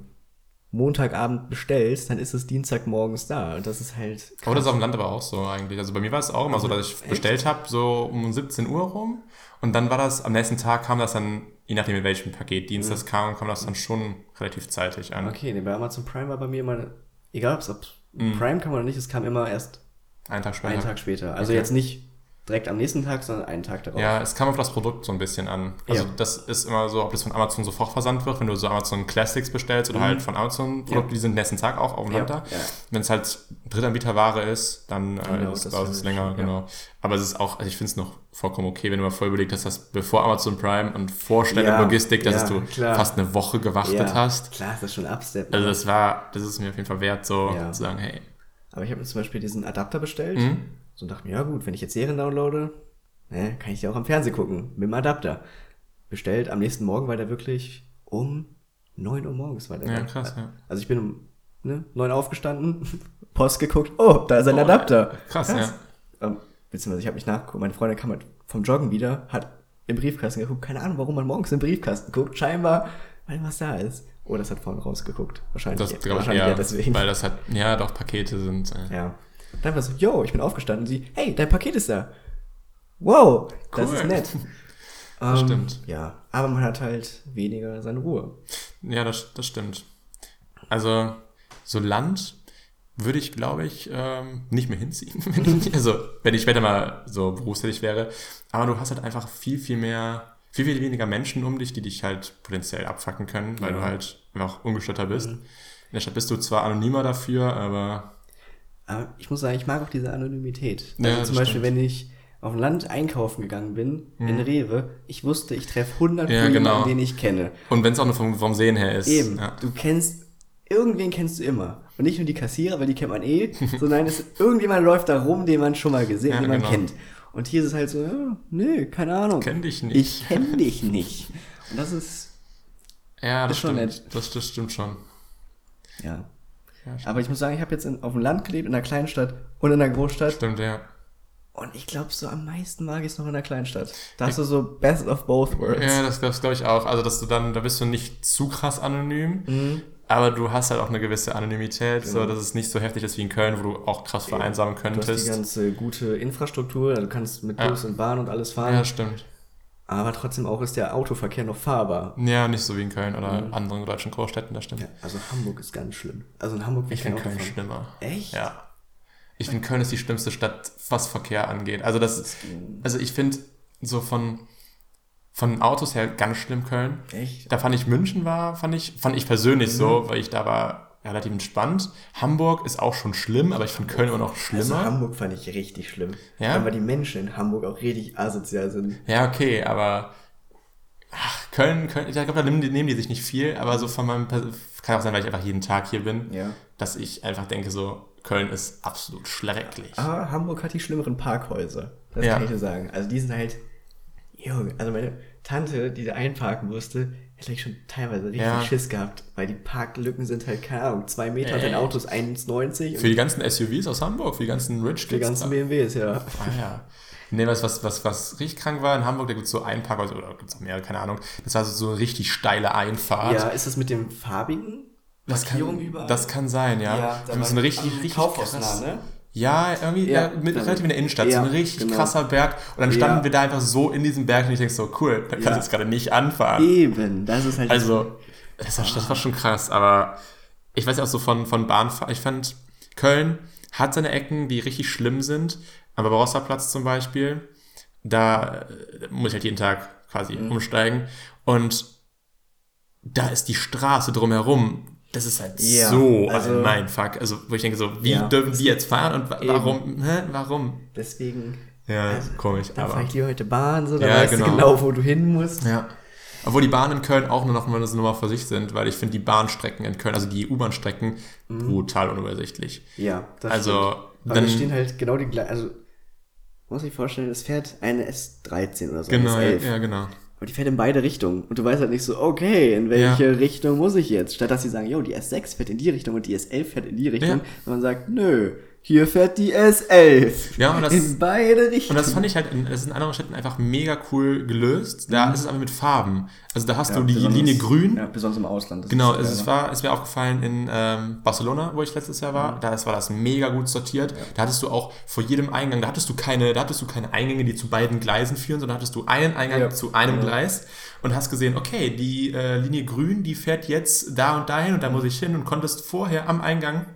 Montagabend bestellst, dann ist es Dienstagmorgens da. Und das ist halt. Aber das ist auf dem Land aber auch so eigentlich. Also bei mir war es auch immer so, dass ich Echt? bestellt habe, so um 17 Uhr rum. Und dann war das, am nächsten Tag kam das dann, je nachdem in welchem Paket Dienst das kam, kam das dann schon relativ zeitig an. Mhm. Okay, nee, bei Amazon Prime war bei mir immer, egal ob es Mhm. Prime kam oder nicht, es kam immer erst Einen Tag später. einen Tag später. Also Okay. jetzt nicht direkt am nächsten Tag, sondern einen Tag darauf. Ja, es kam auf das Produkt so ein bisschen an. Also Ja. das ist immer so, ob das von Amazon sofort versandt wird, wenn du so Amazon Classics bestellst oder Mhm. halt von Amazon Produkte, die sind nächsten Tag auch auf dem ja, da. ja. Wenn es halt Drittanbieterware ist, dann äh, dauert ist, das dauert es länger, ja. genau. Aber es ist auch, also ich finde es noch vollkommen okay, wenn du mal voll überlegt hast, dass bevor Amazon Prime und Vorstellen Ja, Logistik, dass ja, du klar. fast eine Woche gewartet ja, hast. Klar, ist das schon Abstep. Also das war, das ist mir auf jeden Fall wert, so Ja. zu sagen, hey. Aber ich habe mir zum Beispiel diesen Adapter bestellt. Mhm. So und dachte mir, ja gut, wenn ich jetzt Serien downloade, ne, kann ich die auch am Fernsehen gucken. Mit dem Adapter. Bestellt am nächsten Morgen war der wirklich um 9 Uhr morgens war der. Ja, krass, ja. Also ich bin um ne, 9 aufgestanden, Post geguckt, oh, da ist ein Adapter. Krass, ja. Ähm, beziehungsweise ich habe mich nachgeguckt, meine Freundin kam halt vom Joggen wieder, hat im Briefkasten geguckt, keine Ahnung, warum man morgens im Briefkasten guckt, scheinbar, weil was da ist. Oh, das hat vorne rausgeguckt. Wahrscheinlich, Das glaube ich wahrscheinlich eher, ja deswegen. weil das hat, ja doch, Pakete sind, äh, Ja. Dann war so, yo, ich bin aufgestanden. Sie, hey, dein Paket ist da. Wow, das Cool. ist nett. Das Ähm, stimmt. Ja, aber man hat halt weniger seine Ruhe. Ja, das, das stimmt. Also, so Land würde ich, glaube ich, ähm, nicht mehr hinziehen. Wenn ich, also, wenn ich später mal so berufstätig wäre. Aber du hast halt einfach viel, viel mehr, viel, viel weniger Menschen um dich, die dich halt potenziell abfacken können, weil Ja. du halt einfach ungestörter bist. Mhm. In der Stadt bist du zwar anonymer dafür, aber Aber ich muss sagen, ich mag auch diese Anonymität. Ja, Also das zum Beispiel, stimmt. wenn ich auf dem Land einkaufen gegangen bin, in Mhm. Rewe, ich wusste, ich treffe 100 Ja, Kunden, genau. den ich kenne. und wenn es auch nur vom, vom Sehen her ist. Eben, Ja. du kennst, irgendwen kennst du immer. Und nicht nur die Kassierer, weil die kennt man eh, sondern es irgendjemand läuft da rum, den man schon mal gesehen, Ja, den man genau. kennt. Und hier ist es halt so, ja, nee, keine Ahnung. Kenn dich nicht. Ich kenn dich nicht. Und das ist, Ja, das Ist schon stimmt. nett. Das, das stimmt schon. ja. Ja. Aber ich muss sagen, ich habe jetzt in, auf dem Land gelebt, in einer Kleinstadt und in einer Großstadt. Stimmt, ja. Und ich glaube, so am meisten mag ich es noch in der Kleinstadt. Da hast du so best of both worlds. Ja, das, das glaube ich auch. Also, dass du dann, da bist du nicht zu krass anonym, Mhm. aber du hast halt auch eine gewisse Anonymität, so Genau. dass es nicht so heftig ist wie in Köln, wo du auch krass vereinsamen Du hast die könntest. ganze gute Infrastruktur, also du kannst mit Ja. Bus und Bahn und alles fahren. Ja, stimmt. Aber trotzdem auch ist der Autoverkehr noch fahrbar. Ja, nicht so wie in Köln oder Mhm. anderen deutschen Großstädten, das stimmt. Ja, also Hamburg ist ganz schlimm. Also in Hamburg Ich finde Köln fahren. schlimmer. Echt? Ja. Ich finde, Köln ist die schlimmste Stadt, was Verkehr angeht. Also, das, also ich finde, so von, von Autos her ganz schlimm Köln. Echt? Da fand ich München war, fand ich, fand ich Mhm. persönlich so, weil ich da war relativ entspannt. Hamburg ist auch schon schlimm, aber ich finde Köln immer noch Also schlimmer. Hamburg fand ich richtig schlimm. Ja? Weil die Menschen in Hamburg auch richtig asozial sind. ja, okay, aber ach, Köln, Köln, ich glaube, da nehmen die, nehmen die sich nicht viel, aber so von meinem, Pers- kann auch sein, weil ich einfach jeden Tag hier bin, Ja. dass ich einfach denke so, Köln ist absolut schrecklich. Aber Hamburg hat die schlimmeren Parkhäuser. Das Ja. kann ich dir sagen. Also die sind halt. Junge, also meine Tante, die da einparken musste, hätte ich schon teilweise richtig Ja. Schiss gehabt, weil die Parklücken sind halt, keine Ahnung, zwei Meter und dein. Auto ist 1,90 Für die ganzen SUVs aus Hamburg, für die ganzen Rich die Kids ganzen da. BMWs, ja. Ah ja. Nee, was, was, was, was richtig krank war, in Hamburg, da gibt es so einen Parkhaus, oder gibt es auch mehrere, keine Ahnung. Das war so, so eine richtig steile Einfahrt. Ja, ist das mit dem farbigen? das Markierung kann, überall? das kann sein, ja. Ja, Wir haben so eine richtig, richtig Kaufhaus krass, nah, ne? Ja, irgendwie Ja, mit, relativ in der Innenstadt, ja, so ein richtig genau. krasser Berg. Und dann standen Ja. wir da einfach so in diesem Berg und ich denke so, cool, da kannst du jetzt gerade nicht anfahren. Eben, das ist halt Also, das war, das war schon krass, aber ich weiß ja auch so von, von Bahnfahren, ich fand, Köln hat seine Ecken, die richtig schlimm sind, aber Barossa-Platz zum Beispiel, da äh, muss ich halt jeden Tag quasi Mhm. umsteigen und da ist die Straße drumherum, das ist halt Ja, so also- ein Mindfuck, also wo ich denke so, wie Ja, dürfen die jetzt fahren und Eben. warum, hä, warum? deswegen. Ja, komisch, Dann aber... fahre ich lieber heute Bahn, so, da Ja, weißt genau. du genau, wo du hin musst. Ja. Obwohl die Bahnen in Köln auch nur noch mal eine Nummer für sich sind, weil ich finde die Bahnstrecken in Köln, also die U-Bahn-Strecken, brutal unübersichtlich. Ja, das Also, stimmt. Aber dann- da stehen halt genau die gleichen, also muss ich vorstellen, es fährt eine S13 oder so, Genau, eine ja, S11. ja, genau. Aber die fährt in beide Richtungen. Und du weißt halt nicht so, okay, in welche Richtung muss ich jetzt? Statt dass sie sagen, jo, die S6 fährt in die Richtung und die S11 fährt in die Richtung. Ja. Und man sagt, nö, hier fährt die S11. Ja, und das- in beide Richtungen. Und das fand ich halt, in, das ist in anderen Städten einfach mega cool gelöst. Da ist es aber mit Farben. Also da hast Mhm. Ja, du die Linie grün. Ja, besonders im Ausland. Genau, ist es, es, geil, war, es mir aufgefallen in ähm, Barcelona, wo ich letztes Jahr Mhm. war. Da ist- war das mega gut sortiert. Da hattest du auch vor jedem Eingang, da hattest du keine, da hattest du keine Eingänge, die zu beiden Gleisen führen, sondern hattest du einen Eingang Ja. zu einem Ja. Gleis und hast gesehen, okay, die äh, Linie grün, die fährt jetzt da und dahin und da muss ich hin und konntest vorher am Eingang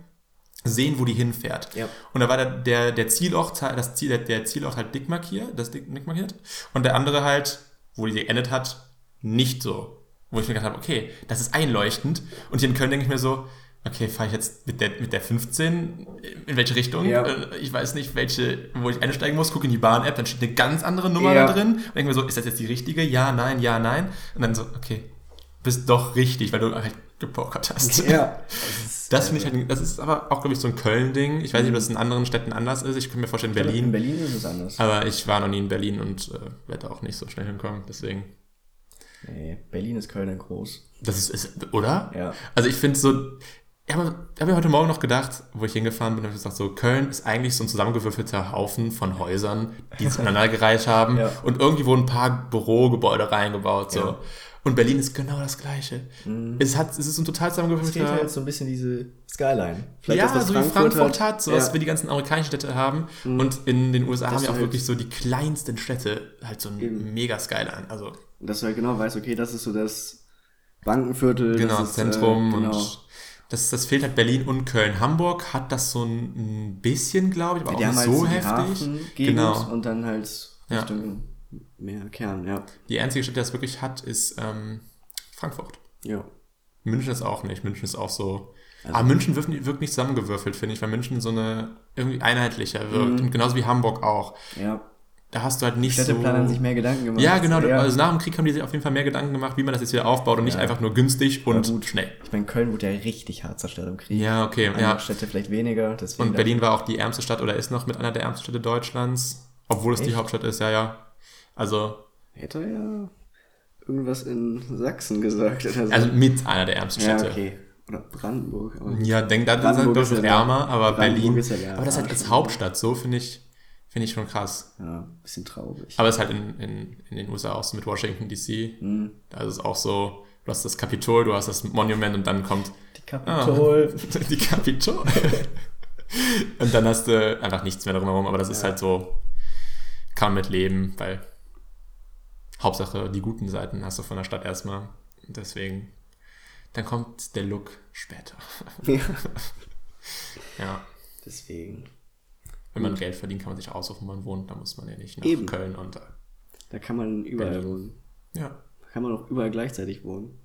sehen, wo die hinfährt. Ja. Und da war der, der, der Zielort, das Ziel, der, der Zielort halt dick markiert, das dick, dick markiert. Und der andere halt, wo die geendet hat, nicht so. Wo ich mir gedacht habe, okay, das ist einleuchtend. Und hier in Köln denke ich mir so, okay, fahre ich jetzt mit der, mit der 15 in welche Richtung? Ja. Äh, Ich weiß nicht, welche, wo ich einsteigen muss, gucke in die Bahn-App, dann steht eine ganz andere Nummer Ja. da drin. Und denke mir so, ist das jetzt die richtige? Ja, nein, ja, nein. Und dann so, okay, bist doch richtig, weil du halt gepokert hast. Ja. Das finde ich halt, das ist aber auch, glaube ich, so ein Köln-Ding. Ich weiß nicht, ob das in anderen Städten anders ist. Ich könnte mir vorstellen, In Berlin. Berlin ist es anders. Aber ich war noch nie in Berlin und äh, werde auch nicht so schnell hinkommen. Deswegen. Nee, Berlin ist Köln groß. Das ist, ist oder? Ja. Also ich finde so. Ich habe hab mir heute Morgen noch gedacht, wo ich hingefahren bin, habe ich gesagt, so Köln ist eigentlich so ein zusammengewürfelter Haufen von Häusern, die sich aneinandergereiht haben Ja. und irgendwie wurden ein paar Bürogebäude reingebaut. So. Ja. Mhm. Und Berlin ist genau das Gleiche. Es, hat, es ist ein total Es fehlt halt so ein bisschen diese Skyline. ja, ist das so wie Frankfurt hat, so was ja. wir die ganzen amerikanischen Städte haben. Und in den USA haben Dass wir auch halt- wirklich so die kleinsten Städte halt so ein Eben. mega Skyline. Also Dass du halt genau weißt, okay, das ist so das Bankenviertel. genau, das das ist, Zentrum äh, genau. und das, das fehlt halt Berlin und Köln. Hamburg hat das so ein, bisschen, glaube ich, aber Die auch haben nicht halt so heftig. Genau. und dann halt Ja. Mehr Kern, ja. Die einzige Stadt, die das wirklich hat, ist ähm, Frankfurt. Ja. München ist auch nicht. München ist auch so. Also- aber München wirkt, nicht- wirkt nicht zusammengewürfelt, finde ich, weil München so eine irgendwie einheitlicher wirkt. Mhm. Und genauso wie Hamburg auch. Ja. Da hast du halt nicht Städteplaner so. haben sich mehr Gedanken gemacht. Ja, genau. Ja. Also nach dem Krieg haben die sich auf jeden Fall mehr Gedanken gemacht, wie man das jetzt wieder aufbaut und nicht Ja. einfach nur günstig und gut. schnell. Ich meine, Köln wurde ja richtig hart zerstört im Krieg. Ja, okay. Andere Ja. Städte vielleicht weniger. Und Berlin war auch die ärmste Stadt oder ist noch mit einer der ärmsten Städte Deutschlands, obwohl es die? Hauptstadt ist, ja, ja. Also, Hätte er ja irgendwas in Sachsen gesagt. Oder so. also mit einer der ärmsten ja, Städte. okay. Oder Brandenburg. Ja, denk, da ist Brandenburg ist ist ja- ärmer, aber Brandenburg Berlin. ist ja aber das halt als. Hauptstadt, so finde ich, finde ich schon krass. Ja, bisschen traurig. Aber es ist halt in, in, in den USA auch so mit Washington DC. Hm. Da ist es auch so, du hast das Kapitol, du hast das Monument und dann kommt Die Ah, Kapitol. die Kapitol. und dann hast du einfach nichts mehr drumherum, aber das ist Ja. halt so, kann mit leben, weil Hauptsache die guten Seiten hast du von der Stadt erstmal. Deswegen, dann kommt der Look später. ja. Ja, Deswegen. wenn man Geld verdient, kann man sich aussuchen, wo man wohnt. Da muss man ja nicht nach Eben. Köln und Da kann man überall Berlin. wohnen. ja, Da kann man auch überall gleichzeitig wohnen.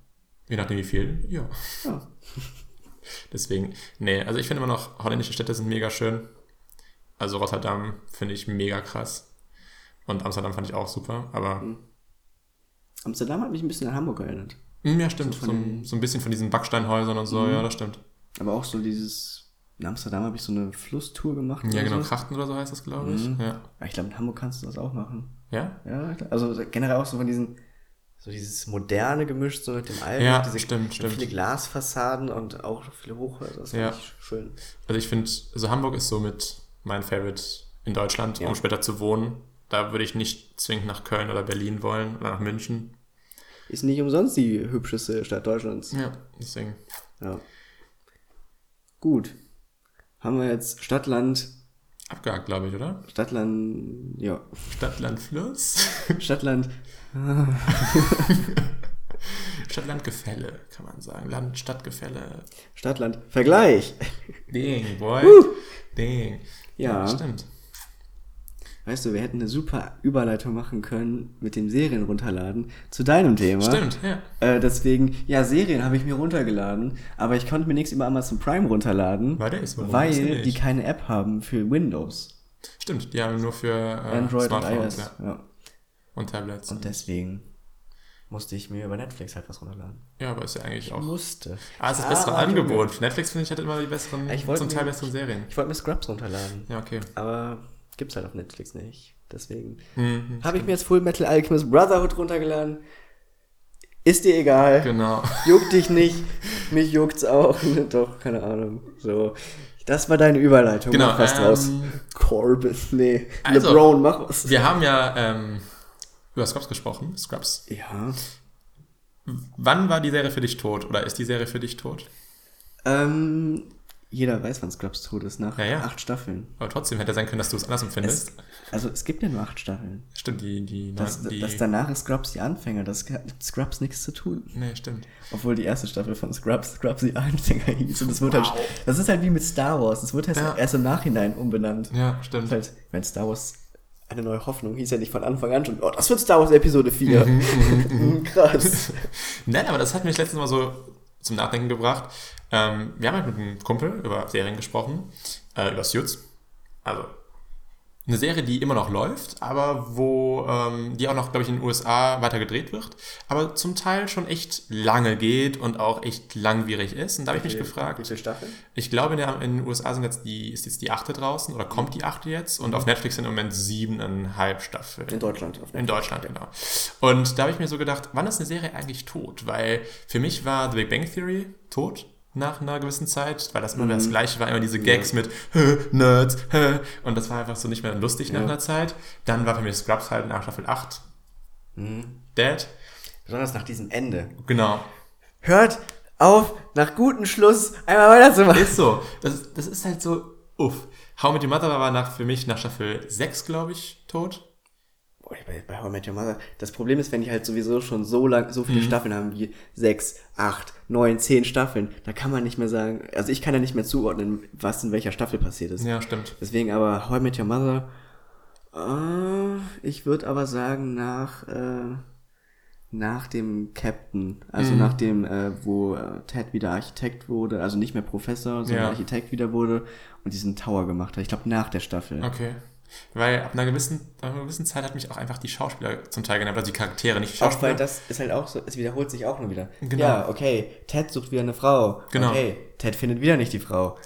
je nachdem wie viel. Ja. Ja. Deswegen, nee, also ich finde immer noch, holländische Städte sind mega schön. Also Rotterdam finde ich mega krass. Und Amsterdam fand ich auch super, aber Mhm. Amsterdam hat mich ein bisschen an Hamburg erinnert. hm, ja, stimmt. So So, den- so ein bisschen von diesen Backsteinhäusern und so, Mhm. ja, das stimmt. Aber auch so dieses. In Amsterdam habe ich so eine Flusstour gemacht. Ja, genau, So. Krachten oder so heißt das, glaube ich. Mhm. Ja. Ja, ich glaube, in Hamburg kannst du das auch machen. Ja? Ja, also generell auch so von diesen. So dieses moderne gemischt so mit dem alten. Ja, diese stimmt, viele stimmt. Glasfassaden und auch viele Hochhäuser. Das Ja. fand ich schön. Also ich finde, also Hamburg ist somit mein Favorite in Deutschland, Ja. um später zu wohnen. Da würde ich nicht zwingend nach Köln oder Berlin wollen oder nach München. Ist nicht umsonst die hübscheste Stadt Deutschlands. Ja, deswegen. Ja. Gut. Haben wir jetzt Stadtland, Abgehakt, glaube ich, oder? Stadtland, ja, Stadt, Land, Fluss. Stadtland, Stadt, Land, Gefälle, kann man sagen. Land, Stadt, Gefälle. Stadtland, Vergleich. Ding, boy. Ding. Ja. stimmt. Weißt du, wir hätten eine super Überleitung machen können mit dem Serien runterladen zu deinem Thema. Stimmt, ja. Äh, deswegen, ja, Serien habe ich mir runtergeladen, aber ich konnte mir nichts über Amazon Prime runterladen, Weil der ist, weil die keine App haben für Windows, Stimmt, die haben nur für äh, Android und iOS. ja. Ja. und Tablets. Und deswegen musste ich mir über Netflix halt was runterladen. ja, aber ist ja eigentlich auch. Musste. Ah, es ist das bessere Ah. Angebot. Netflix, finde ich, hat immer die besseren, Ich zum Teil mir- besseren Serien. Ich wollte mir Scrubs runterladen, Ja, okay. aber gibt's halt auf Netflix nicht. Deswegen Mhm, habe ich mir jetzt Full Metal Alchemist Brotherhood runtergeladen. Ist dir egal. Genau. Juckt dich nicht. Mich juckt's auch. Doch, keine Ahnung. So. Das war deine Überleitung. Genau, Mach was ähm, draus. Corbin. Nee. Also- LeBron, mach was. Wir haben ja ähm, über Scrubs gesprochen. Scrubs. Ja. Wann war die Serie für dich tot? Oder ist die Serie für dich tot? Ähm, jeder weiß, wann Scrubs tot ist. Nach Ja, ja. acht Staffeln. Aber trotzdem hätte sein können, dass du es anders empfindest. Es, also es gibt ja nur acht Staffeln. stimmt, die, die, Das, die das danach ist Scrubs die Anfänger. Das hat mit Scrubs nichts zu tun. Nee, stimmt. Obwohl die erste Staffel von Scrubs Scrubs die Anfänger hieß. Und das, wird halt, Wow. das ist halt wie mit Star Wars. Das wird erst, Ja. erst im Nachhinein umbenannt. Ja, stimmt. ist halt, wenn Star Wars eine neue Hoffnung hieß ja nicht von Anfang an schon, oh, das wird Star Wars Episode 4. Mhm, Krass. Nein, aber das hat mich letztens mal so zum Nachdenken gebracht. Ähm, wir haben halt mit einem Kumpel über Serien gesprochen, äh, über Suits. Also eine Serie, die immer noch läuft, aber wo ähm, die auch noch, glaube ich, in den USA weiter gedreht wird, aber zum Teil schon echt lange geht und auch echt langwierig ist. Und da habe ich mich Wie gefragt, viele Staffeln? ich glaube, in, der, in den USA sind jetzt die, ist jetzt die achte draußen oder kommt die achte jetzt und auf Netflix sind im Moment siebeneinhalb Staffeln. In Deutschland. Auf In Deutschland, genau. Und da habe ich mir so gedacht, wann ist eine Serie eigentlich tot? Weil für mich war The Big Bang Theory tot nach einer gewissen Zeit, weil das immer das gleiche war, immer diese Gags mit "Hä, Nerds, hä", und das war einfach so nicht mehr lustig nach Ja. einer Zeit. Dann war für mich Scrubs halt nach Staffel 8 Dead. Besonders nach diesem Ende. Genau. Hört auf, nach gutem Schluss einmal weiterzumachen. Ist so. Das, das ist halt so, uff. How Met Your Mother war nach, für mich nach Staffel 6, glaube ich, tot. Bei, bei How I Met Your Mother. Das Problem ist, wenn die halt sowieso schon so lang, so Mhm. viele Staffeln haben wie sechs, acht, neun, zehn Staffeln, da kann man nicht mehr sagen, also ich kann ja nicht mehr zuordnen, was in welcher Staffel passiert ist. Ja, stimmt. Deswegen aber How I Met Your Mother, äh, ich würde aber sagen nach, äh, nach dem Captain, also Mhm. nach dem, äh, wo äh, Ted wieder Architekt wurde, also nicht mehr Professor, sondern Ja. Architekt wieder wurde und diesen Tower gemacht hat. Ich glaube nach der Staffel. Okay. Weil ab einer gewissen, ab einer gewissen Zeit hat mich auch einfach die Schauspieler zum Teil genervt, also die Charaktere, nicht die Auch weil Schauspieler. das ist halt auch so, es wiederholt sich auch nur wieder. Genau. Ja, okay, Ted sucht wieder eine Frau. Genau. Okay, Ted findet wieder nicht die Frau.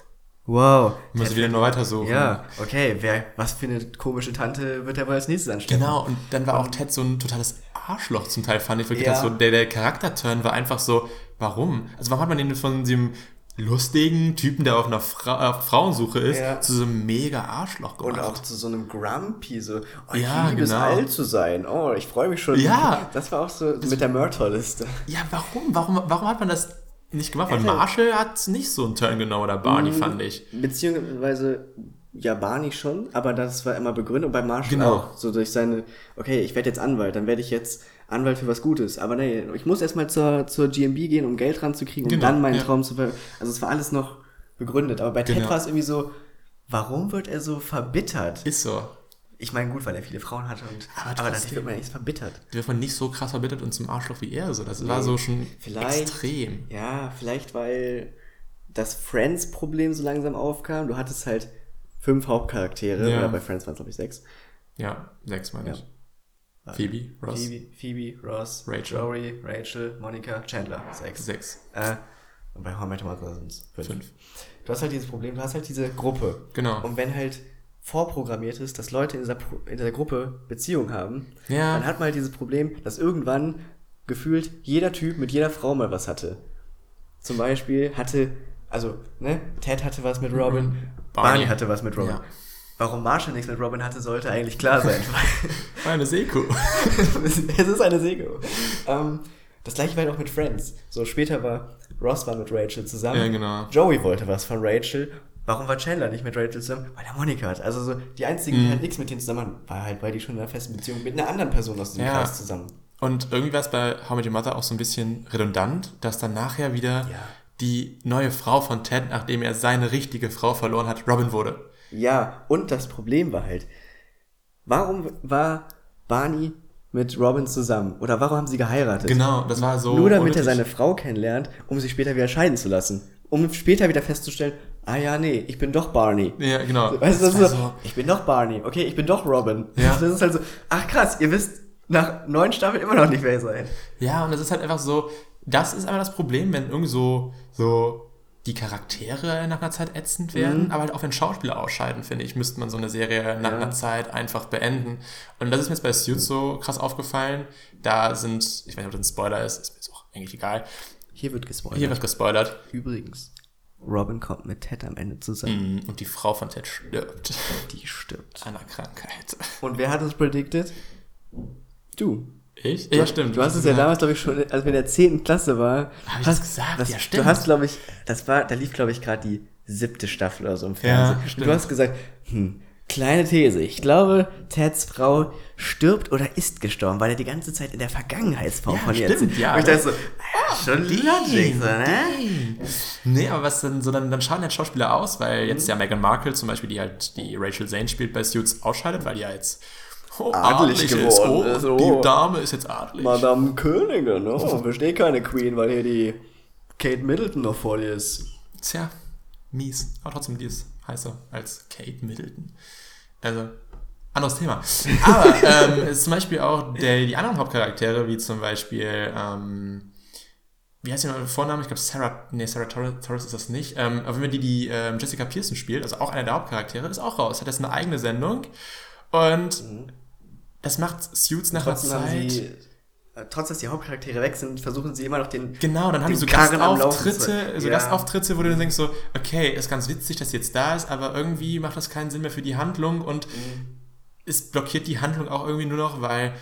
Wow. Muss ich wieder nur weitersuchen. Ja, okay, wer, was für eine komische Tante wird er wohl als nächstes anstellen? Genau, und dann war auch Ted so ein totales Arschloch zum Teil, fand ich wirklich. Ja. So, der, der Charakterturn war einfach so, warum? Also warum hat man den von diesem lustigen Typen, der auf einer Fra auf Frauensuche ist, Ja. zu so einem mega Arschloch gemacht? Und auch zu so einem Grumpy, so, oh, Ja, ich liebe es genau. alt zu sein. Oh, ich freue mich schon. Ja. Das war auch so mit der Mörderliste. Ja, warum? Warum, warum hat man das nicht gemacht? Weil hat- Marshall hat nicht so einen Turn genommen, oder Barney, fand ich. Beziehungsweise, ja, Barney schon, aber das war immer begründet und bei Marshall Genau. auch. So durch seine, okay, ich werde jetzt Anwalt, dann werde ich jetzt Anwalt für was Gutes. Aber nee, ich muss erstmal zur, zur GMB gehen, um Geld ranzukriegen, um Genau, dann meinen ja. Traum zu ver Also es war alles noch begründet. Aber bei Ted Genau. war es irgendwie so, warum wird er so verbittert? Ist so. Ich meine, gut, weil er viele Frauen hatte und Aber aber, dann trotzdem. wird man nicht verbittert. Wird man nicht so krass verbittert und zum Arschloch wie er. So. Das war so schon extrem. Ja, vielleicht weil das Friends-Problem so langsam aufkam. Du hattest halt fünf Hauptcharaktere, Ja. oder bei Friends waren es glaube ich sechs. Ja, sechs meine Ja. ich. Phoebe, Ross, Phoebe, Phoebe, Ross, Rachel. Joey, Rachel, Monica, Chandler. Sechs. sechs, Äh, und bei How I Met Your Mother sind es fünf. fünf. Du hast halt dieses Problem, du hast halt diese Gruppe. Genau. Und wenn halt vorprogrammiert ist, dass Leute in dieser, Pro- in dieser Gruppe Beziehung haben, Ja. dann hat man halt dieses Problem, dass irgendwann gefühlt jeder Typ mit jeder Frau mal was hatte. Zum Beispiel hatte, also, ne, Ted hatte was mit Robin, Barney. Barney, hatte was mit Robin. Ja. Warum Marshall nichts mit Robin hatte, sollte eigentlich klar sein. eine Seko. es ist eine Seko. Ähm, das gleiche war halt auch mit Friends. So später war Ross war mit Rachel zusammen. Ja, genau. Joey wollte was von Rachel. Warum war Chandler nicht mit Rachel zusammen? Weil er Monika hat. Also so die einzigen, die halt nichts mit denen zusammen hatten, war halt, weil die schon in einer festen Beziehung mit einer anderen Person aus diesem Ja. Kreis zusammen. Und irgendwie war es bei How I Met Your Mother auch so ein bisschen redundant, dass dann nachher wieder Ja. die neue Frau von Ted, nachdem er seine richtige Frau verloren hat, Robin wurde. Ja, und das Problem war halt, warum war Barney mit Robin zusammen? Oder warum haben sie geheiratet? Genau, das war so. Nur damit er seine Frau kennenlernt, um sich später wieder scheiden zu lassen. Um später wieder festzustellen, ah ja, nee, ich bin doch Barney. Ja, genau. Weißt du, das war ist so, ich bin doch Barney, okay, ich bin doch Robin. Ja. Das ist halt so, ach krass, ihr wisst nach neun Staffeln immer noch nicht, wer ihr seid. Ja, und das ist halt einfach so, das ist einfach das Problem, wenn irgendwie so, so die Charaktere nach einer Zeit ätzend werden, aber halt auch wenn Schauspieler ausscheiden, finde ich, müsste man so eine Serie nach Ja. einer Zeit einfach beenden. Und das ist mir jetzt bei Suits so krass aufgefallen. Da sind, ich weiß nicht, ob das ein Spoiler ist, ist mir jetzt auch eigentlich egal. Hier wird gespoilert. Hier wird gespoilert. Übrigens, Robin kommt mit Ted am Ende zusammen. Mm, Und die Frau von Ted stirbt. Die stirbt. Einer Krankheit. Und wer hat es predicted? Du. Ich? Ja, stimmt. Du hast es ja damals, glaube ich, schon, als wir in der 10. Klasse waren. Hab ich hast, das gesagt? Das, Ja, stimmt. Du hast, glaube ich, das war, da lief, glaube ich, gerade die siebte Staffel oder so im Fernsehen. Und stimmt. du hast gesagt, hm, kleine These. Ich glaube, Teds Frau stirbt oder ist gestorben, weil er die ganze Zeit in der Vergangenheitsform Ja, von ihr stimmt, ja. Und ich dachte so, ah, schon Logic, so, ne? Nee, aber was dann so, dann, dann schauen halt Schauspieler aus, weil jetzt ja Meghan Markle zum Beispiel, die halt die Rachel Zane spielt bei Suits, ausscheidet, weil die ja jetzt oh, Adelig ist. geworden Oh, ist, oh. Die Dame ist jetzt adelig. Madame Königin, oh, verstehe keine Queen, weil hier die Kate Middleton noch vor dir ist. Tja, mies. Aber trotzdem, die ist heißer als Kate Middleton. Also, anderes Thema. Aber ähm, ist zum Beispiel auch der, die anderen Hauptcharaktere, wie zum Beispiel, ähm, wie heißt die noch Vorname? Ich glaube, Sarah, nee, Sarah Torres, ist das nicht. Ähm, aber wenn wir die, die ähm, Jessica Pearson spielt, also auch einer der Hauptcharaktere, ist auch raus. Hat jetzt eine eigene Sendung. Und das macht Suits nach einer haben Zeit. sie, äh, trotz dass die Hauptcharaktere weg sind, versuchen sie immer noch den. Genau, dann haben die den so Karren Gastauftritte, so Ja. Gastauftritte, wo du dann denkst so, okay, ist ganz witzig, dass sie jetzt da ist, aber irgendwie macht das keinen Sinn mehr für die Handlung und Mhm. es blockiert die Handlung auch irgendwie nur noch, weil,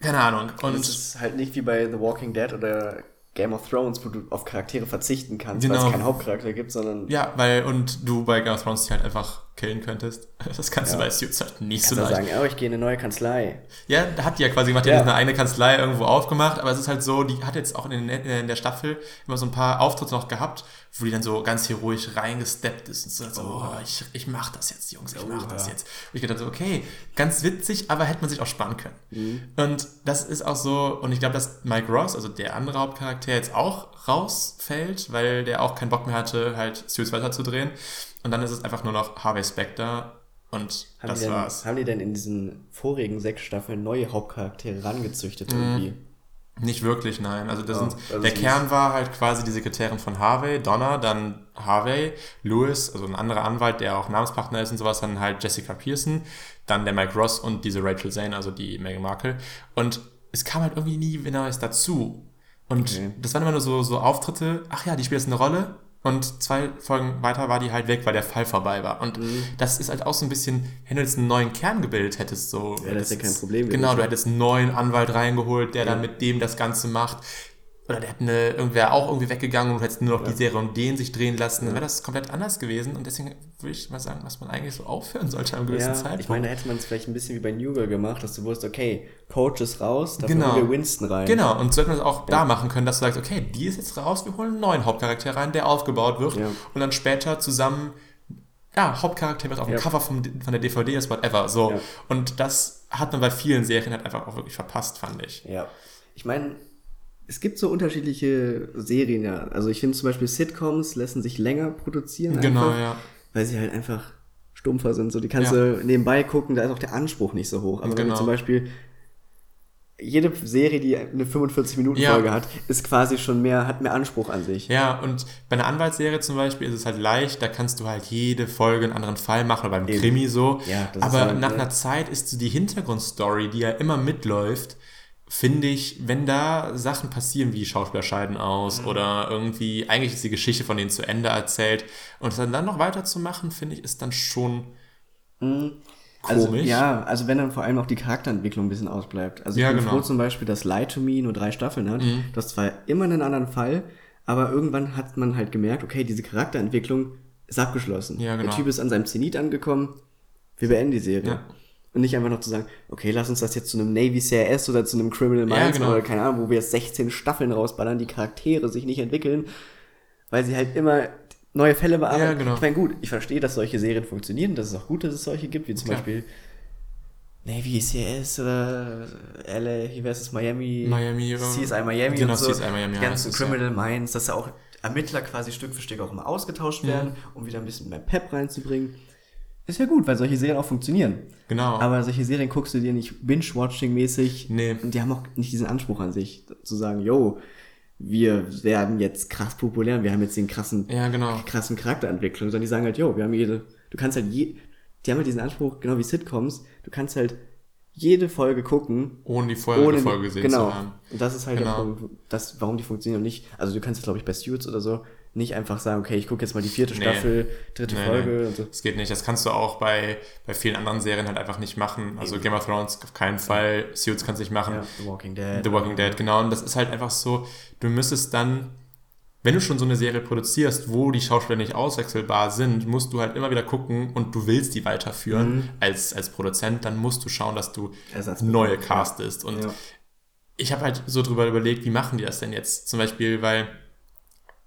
keine Ahnung. Und Und es ist halt nicht wie bei The Walking Dead oder Game of Thrones, wo du auf Charaktere verzichten kannst, weil Genau. es keinen Hauptcharakter gibt, sondern ja, weil, und du bei Game of Thrones die halt einfach killen könntest. Das kannst du Ja. bei Suits halt nicht so kannst du leicht. sagen, oh, ich gehe in eine neue Kanzlei. Ja, da hat die ja quasi gemacht, die Ja. hat jetzt eine eigene Kanzlei irgendwo aufgemacht, aber es ist halt so, die hat jetzt auch in, den, in der Staffel immer so ein paar Auftritte noch gehabt, wo die dann so ganz heroisch reingesteppt ist und so, so oh, ich, ich mach das jetzt, Jungs, ich mach das ja. jetzt. Und ich gedacht so, okay, ganz witzig, aber hätte man sich auch sparen können. Mhm. Und das ist auch so, und ich glaube, dass Mike Ross, also der andere Hauptcharakter, jetzt auch rausfällt, weil der auch keinen Bock mehr hatte, halt Suits weiterzudrehen. Und dann ist es einfach nur noch Harvey Specter und Haben, das die denn, war's. haben die denn in diesen vorigen sechs Staffeln neue Hauptcharaktere rangezüchtet irgendwie? Nicht wirklich, nein. Also, das Ja, sind, also der Kern war halt quasi die Sekretärin von Harvey, Donna, dann Harvey, Lewis, also ein anderer Anwalt, der auch Namenspartner ist und sowas, dann halt Jessica Pearson, dann der Mike Ross und diese Rachel Zane, also die Meghan Markle. Und es kam halt irgendwie nie wieder was dazu. Und Okay. das waren immer nur so, so Auftritte, ach ja, die spielt jetzt eine Rolle. Und zwei Folgen weiter war die halt weg, weil der Fall vorbei war. Und Mhm. das ist halt auch so ein bisschen, wenn du jetzt einen neuen Kern gebildet hättest, so. Wäre das ja kein Problem Genau, gewesen. du hättest einen neuen Anwalt reingeholt, der dann mit dem das Ganze macht. Oder der hätte eine, irgendwer auch irgendwie weggegangen und hättest nur noch die Serie um den sich drehen lassen, dann wäre das komplett anders gewesen. Und deswegen würde ich mal sagen, dass man eigentlich so aufhören sollte an einem gewissen Ja, Zeitpunkt. ich meine, da hätte man es vielleicht ein bisschen wie bei New Girl gemacht, dass du wusstest, okay, Coach ist raus, dafür Genau. holen wir Winston rein. Genau, und so hätte man es auch da machen können, dass du sagst, okay, die ist jetzt raus, wir holen einen neuen Hauptcharakter rein, der aufgebaut wird Ja. und dann später zusammen, ja, Hauptcharakter wird auf dem Ja. Cover vom, von der DVD ist, whatever, so. Ja. Und das hat man bei vielen Serien halt einfach auch wirklich verpasst, fand ich. Ja. Ich meine, es gibt so unterschiedliche Serien, ja. Also ich finde zum Beispiel Sitcoms lassen sich länger produzieren. Genau, einfach, ja. Weil sie halt einfach stumpfer sind. So, die kannst Ja. du nebenbei gucken, da ist auch der Anspruch nicht so hoch. Aber wenn Genau. du zum Beispiel jede Serie, die eine 45-Minuten-Folge Ja. hat, ist quasi schon mehr, hat mehr Anspruch an sich. Ja, und bei einer Anwaltsserie zum Beispiel ist es halt leicht, da kannst du halt jede Folge einen anderen Fall machen, oder beim Eben. Krimi so. Ja, das ist Aber halt, nach ne? einer Zeit ist so die Hintergrundstory, die ja immer mitläuft, finde ich, wenn da Sachen passieren wie Schauspieler scheiden aus Mhm. oder irgendwie, eigentlich ist die Geschichte von denen zu Ende erzählt und es dann, dann noch weiterzumachen, finde ich, ist dann schon Also, Komisch. ja, also wenn dann vor allem auch die Charakterentwicklung ein bisschen ausbleibt. Also ich Ja, bin genau. Mhm. froh zum Beispiel, dass Lie to Me nur drei Staffeln hat. Du hast zwar immer einen anderen Fall, aber irgendwann hat man halt gemerkt, okay, diese Charakterentwicklung ist abgeschlossen. Ja, genau. Der Typ ist an seinem Zenit angekommen, wir beenden die Serie. Ja. Und nicht einfach noch zu sagen, okay, lass uns das jetzt zu einem Navy CRS oder zu einem Criminal Ja, Minds genau. oder keine Ahnung, wo wir jetzt 16 Staffeln rausballern, die Charaktere sich nicht entwickeln, weil sie halt immer neue Fälle bearbeiten. Ja, genau. Ich meine, gut, ich verstehe, dass solche Serien funktionieren, dass es auch gut, dass es solche gibt, wie zum Klar. Beispiel Navy CIS oder LA versus Miami, Miami, CSI Miami genau, und so. CSI Miami die ganzen ja. Criminal Minds, dass da auch Ermittler quasi Stück für Stück auch immer ausgetauscht werden, um wieder ein bisschen mehr Pep reinzubringen. Ist ja gut, weil solche Serien auch funktionieren. Genau. Aber solche Serien guckst du dir nicht Binge-Watching-mäßig. Nee. Und die haben auch nicht diesen Anspruch an sich, zu sagen, yo, wir werden jetzt krass populär, wir haben jetzt den krassen, ja, genau. krassen Charakterentwicklung, sondern die sagen halt, yo, wir haben jede, du kannst halt je, die haben halt diesen Anspruch, genau wie Sitcoms, du kannst halt jede Folge gucken, Ohne die vorherige ohne, Folge gesehen genau. zu haben. Und das ist halt Genau. der Punkt, das, warum die funktionieren und nicht, also du kannst glaube ich bei Suits oder so nicht einfach sagen, okay, ich gucke jetzt mal die vierte Nee. Staffel, dritte Nee, Folge nee. und so. Das geht nicht. Das kannst du auch bei, bei vielen anderen Serien halt einfach nicht machen. Also Game of Thrones auf keinen Fall. Suits kannst du nicht machen. Ja, The Walking Dead. The Walking Dead, genau. Und das ist halt einfach so, du müsstest dann, wenn du schon so eine Serie produzierst, wo die Schauspieler nicht auswechselbar sind, musst du halt immer wieder gucken und du willst die weiterführen als, als Produzent, dann musst du schauen, dass du neue castest. Und Ja. ich habe halt so drüber überlegt, wie machen die das denn jetzt? Zum Beispiel, weil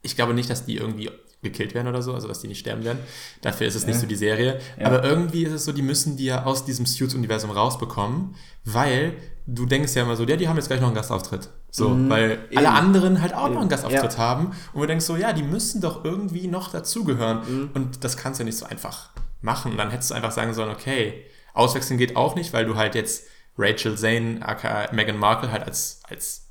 ich glaube nicht, dass die irgendwie gekillt werden oder so, also dass die nicht sterben werden. Dafür ist es nicht so die Serie. Aber irgendwie ist es so, die müssen die ja aus diesem Suits-Universum rausbekommen, weil du denkst ja immer so, ja, die haben jetzt gleich noch einen Gastauftritt. So, weil alle eben. anderen halt auch noch einen Eben. Gastauftritt Ja. haben. Und du denkst so, ja, die müssen doch irgendwie noch dazugehören. Mhm. Und das kannst du ja nicht so einfach machen. Dann hättest du einfach sagen sollen, okay, auswechseln geht auch nicht, weil du halt jetzt Rachel Zane, aka Meghan Markle, halt als, als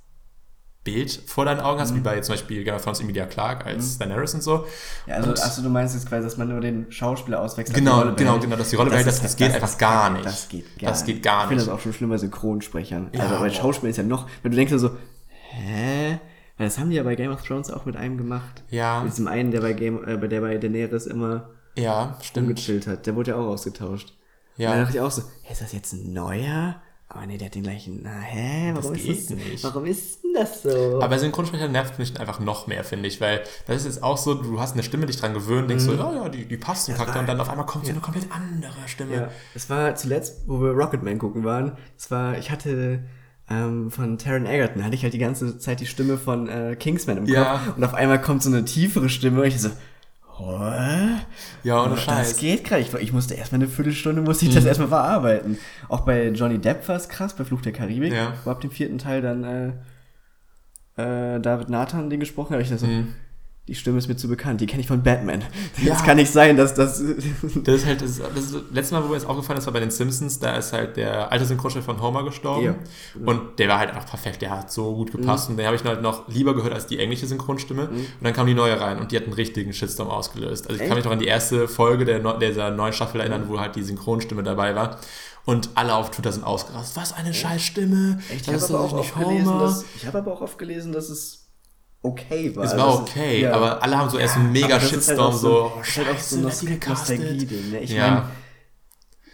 Bild vor deinen Augen Mhm. hast, wie bei zum Beispiel Game of Thrones Emilia Clarke als Daenerys und so. Ja, also, Und- achso, du meinst jetzt quasi, dass man nur den Schauspieler auswechselt. Genau, genau, genau, dass die Rolle behält, das- das geht einfach ist- gar nicht. Das geht gar Das nicht. geht gar Ich finde nicht. das auch schon schlimm bei Synchronsprechern. Ja, also bei. Schauspielern ist ja noch, wenn du denkst so, hä? Das haben die ja bei Game of Thrones auch mit einem gemacht. Ja. Mit diesem einen, der bei Game, äh, der bei Daenerys immer Ja, stimmt. umgechillt hat. Der wurde ja auch ausgetauscht. Ja. Und dann dachte ich auch so, hä, ist das jetzt ein neuer? Aber nee, der hat den gleichen. Na, hä? Warum Das ist das? nicht. Warum ist denn das so? Aber bei Synchronsprecher nervt mich einfach noch mehr, finde ich, weil das ist jetzt auch so, du hast eine Stimme, dich dran gewöhnt, denkst so, ja, ja, die, die passt zum Charakter und dann auf einmal kommt so eine komplett andere Stimme. Ja, es war zuletzt, wo wir Rocketman gucken waren, es war, ich hatte ähm, von Taron Egerton, hatte ich halt die ganze Zeit die Stimme von äh, Kingsman im Ja. Kopf und auf einmal kommt so eine tiefere Stimme und ich so, Hä? Ja, ohne das Scheiß. geht gerade. Ich, ich musste erstmal eine Viertelstunde, musste ich das Mhm. erstmal verarbeiten. Auch bei Johnny Depp war es krass, bei Fluch der Karibik, Ja. wo ab dem vierten Teil dann äh, äh, David Nathan den gesprochen hat. Ich dachte so, Mhm. Die Stimme ist mir zu bekannt, die kenne ich von Batman. Ja. Das kann nicht sein, dass das... Das ist halt, das, ist, das, ist, letztes Mal, wo mir jetzt aufgefallen ist, war bei den Simpsons, da ist halt der alte Synchronsprecher von Homer gestorben. Ja. Und der war halt einfach perfekt, der hat so gut gepasst. Mhm. Und den habe ich halt noch lieber gehört als die englische Synchronstimme. Und dann kam die neue rein und die hat einen richtigen Shitstorm ausgelöst. Also ich kann Echt? mich noch an die erste Folge der, dieser neuen Staffel erinnern, wo halt die Synchronstimme dabei war. Und alle auf Twitter sind ausgerastet. Was eine scheiß Stimme. Echt, ich Das habe aber, auch gelesen, dass, ich hab aber auch oft gelesen, dass es okay war. Es Also, war dass okay, ja. aber alle haben so erst einen mega das ist Shitstorm, halt auch so, oh, ist halt auch so scheiße, die Nostalgie-Ding. Ne? Ich Ja. meine,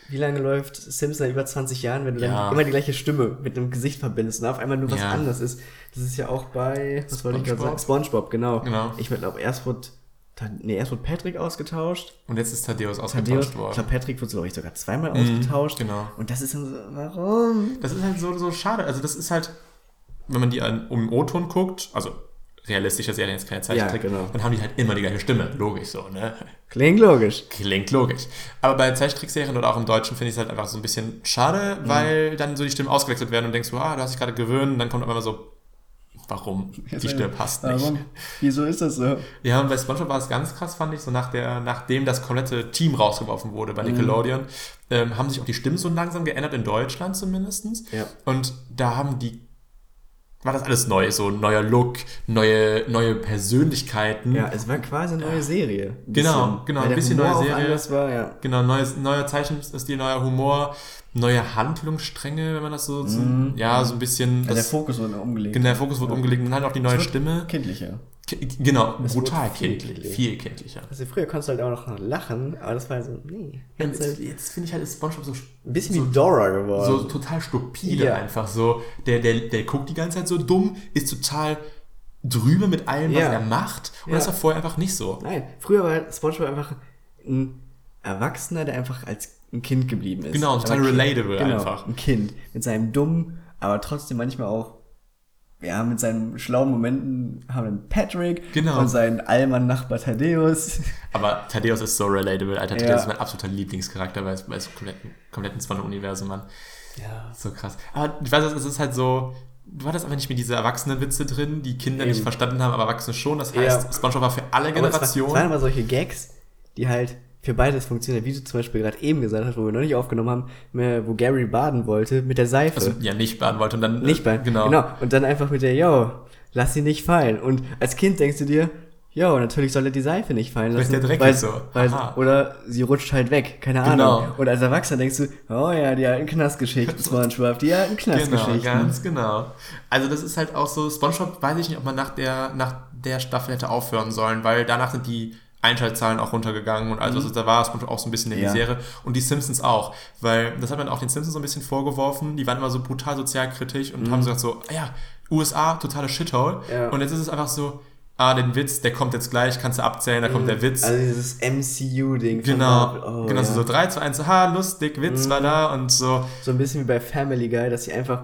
wie lange läuft Sims seit über 20 Jahren, wenn du Ja. dann immer die gleiche Stimme mit einem Gesicht verbindest und auf einmal nur was Ja. anderes ist. Das ist ja auch bei, was wollte ich gerade sagen? SpongeBob? Spongebob, genau. Genau. Ich glaube, erst wurde, nee, erst wurde Patrick ausgetauscht. Und jetzt ist Thaddeus Thaddeus, ausgetauscht ich worden. glaube, Patrick wurde, glaube ich, sogar zweimal ausgetauscht. genau. Und das ist dann so, warum? Das ist halt so, so schade. Also das ist halt, wenn man die an, um O-Ton guckt, also realistische Serien, jetzt keine Zeichentrick, Ja, genau. dann haben die halt immer die gleiche Stimme. Logisch so, ne? Klingt logisch. Klingt logisch. Aber bei Zeichentrickserien oder auch im Deutschen finde ich es halt einfach so ein bisschen schade, Mhm. weil dann so die Stimmen ausgewechselt werden und denkst so, ah, du hast dich gerade gewöhnt und dann kommt einmal so, warum? Die Stimme passt nicht. Warum? Wieso ist das so? Ja, und bei SpongeBob war es ganz krass, fand ich, so nach der, nachdem das komplette Team rausgeworfen wurde bei Nickelodeon, ähm, haben sich auch die Stimmen so langsam geändert, in Deutschland zumindestens. Ja. Und da haben die, war das alles neu, so neuer Look, neue, neue Persönlichkeiten. Ja, es war quasi eine neue Serie. Ein Genau, genau, ein der bisschen Humor neue Serie. anders war, ja. Genau, neues, neuer Zeichenstil, neuer Humor, neue Handlungsstränge, wenn man das so, so ja, so ein bisschen, Also der das, Fokus wurde umgelegt. genau, der Fokus wurde umgelegt und dann halt auch die neue Stimme. Kindlicher. Genau, Es brutal viel kindlich. Viel kindlicher. Also früher konntest du halt auch noch lachen, aber das war so, nee. Jetzt halt jetzt finde ich halt, ist Spongebob so, ein bisschen so, wie Dora geworden. so total stupide Ja. einfach. So, der, der, der guckt die ganze Zeit so dumm, ist total drüber mit allem, was Ja. er macht. Und Ja. das war vorher einfach nicht so. Nein, früher war SpongeBob einfach ein Erwachsener, der einfach als ein Kind geblieben ist. Genau, total Aber Kind- relatable genau, einfach. Ein Kind mit seinem dummen, aber trotzdem manchmal auch, ja, mit seinen schlauen Momenten haben wir Patrick Genau. und seinen allmann Nachbar Thaddeus. Aber Thaddeus ist so relatable, Alter. Ja. Thaddeus ist mein absoluter Lieblingscharakter bei, bei so kompletten, kompletten Spanne-Universum, Mann. Ja. So krass. Aber ich weiß, es ist halt so, du hattest einfach nicht mehr diese Erwachsenenwitze drin, die Kinder nicht Eben. verstanden haben, aber Erwachsene schon. Das heißt, Ja. Spongebob war für alle Aber es, war, es Generationen. waren immer solche Gags, die halt für beides funktionieren. Wie du zum Beispiel gerade eben gesagt hast, wo wir noch nicht aufgenommen haben, mehr, wo Gary baden wollte mit der Seife. also, ja, nicht baden wollte und dann. äh, Nicht bei. Genau. genau. Und dann einfach mit der, yo, lass sie nicht fallen. Und als Kind denkst du dir, yo, natürlich soll er die Seife nicht fallen Weil lassen. der Dreck weil, ist so. Weil, oder sie rutscht halt weg, keine Genau. Ahnung. Und als Erwachsener denkst du, oh ja, die alten Knastgeschichten, Spongebob, die alten Genau, Knastgeschichten. ganz genau. Also das ist halt auch so, Spongebob weiß ich nicht, ob man nach der, nach der Staffel hätte aufhören sollen, weil danach sind die Einschaltzahlen auch runtergegangen und alles, was da war, Spongebob auch so ein bisschen in Mhm. Ja. die Serie. Und die Simpsons auch, weil das hat man auch den Simpsons so ein bisschen vorgeworfen, die waren immer so brutal sozialkritisch und haben gesagt so, ah ja, USA, totale Shithole. Mhm. Ja. Und jetzt ist es einfach so, ah, den Witz, der kommt jetzt gleich, kannst du abzählen, da kommt der Witz. Also dieses MCU-Ding. Genau. Oh, genau, ja. so 3, 2, 1, ha, lustig, Witz war da und so. So ein bisschen wie bei Family Guy, dass sie einfach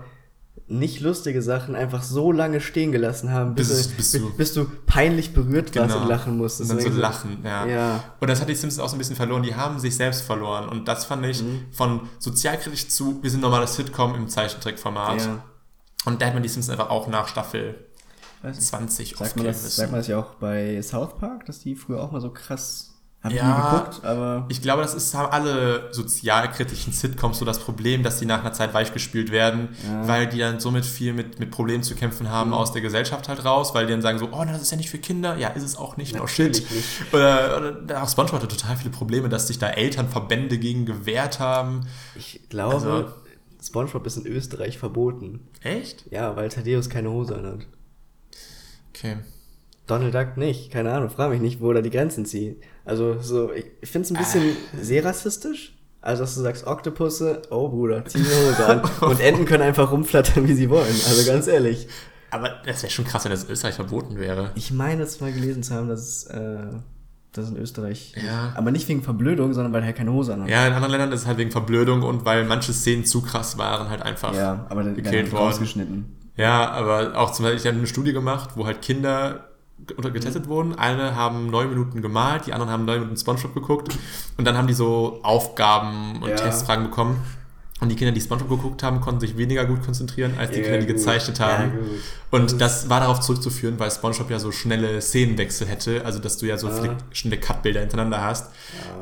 nicht lustige Sachen einfach so lange stehen gelassen haben, bis, Bis- du, bis du- bis du peinlich berührt warst Genau. und lachen musstest. Und dann so lachen, ja. Ja. Und das hat die Simpsons auch so ein bisschen verloren. Die haben sich selbst verloren. Und das fand ich Mhm. von sozialkritisch zu, wir sind normales Sitcom im Zeichentrickformat. Ja. Und da hätte man die Simpsons einfach auch nach Staffel Weiß nicht. 20 Sagt man, das, sagt man das ja auch bei South Park, dass die früher auch mal so krass. Hab ich Ja. nie geguckt, aber. Ich glaube, das ist, haben alle sozialkritischen Sitcoms so das Problem, dass die nach einer Zeit weichgespült werden, Ja. Mhm. weil die dann somit viel mit, mit Problemen zu kämpfen haben aus der Gesellschaft halt raus, weil die dann sagen so, oh, das ist ja nicht für Kinder. Ja, ist es auch nicht. No shit. Nicht. Oder, oder auch SpongeBob hatte total viele Probleme, dass sich da Elternverbände gegen gewehrt haben. Ich glaube, Also- Spongebob ist in Österreich verboten. Echt? Ja, weil Thaddeus keine Hose anhat. Okay. Donald Duck nicht. Keine Ahnung, frage mich nicht, wo da die Grenzen ziehen. Also, so, ich, finde es ein bisschen sehr rassistisch. Also, dass du sagst, Oktopusse, oh Bruder, zieh die Hose an. Und Enten können einfach rumflattern, wie sie wollen. Also, ganz ehrlich. Aber das wäre schon krass, wenn das in Österreich verboten wäre. Ich meine, es mal gelesen zu haben, dass es, äh, das in Österreich. Ja. Aber nicht wegen Verblödung, sondern weil er keine Hose anhat. Ja, in anderen Ländern ist es halt wegen Verblödung und weil manche Szenen zu krass waren, halt einfach. Ja, aber dann Gekillt worden. rausgeschnitten. Ja, aber auch zum Beispiel, ich habe eine Studie gemacht, wo halt Kinder getestet wurden. Eine haben neun Minuten gemalt, die anderen haben neun Minuten Spongebob geguckt und dann haben die so Aufgaben und Ja. Testfragen bekommen. Und die Kinder, die Spongebob geguckt haben, konnten sich weniger gut konzentrieren als die Ja, Kinder, die gut. gezeichnet Ja, haben. gut. und das war darauf zurückzuführen, weil Spongebob ja so schnelle Szenenwechsel hätte, also dass du ja so Ah. viele schnelle Cut-Bilder hintereinander hast.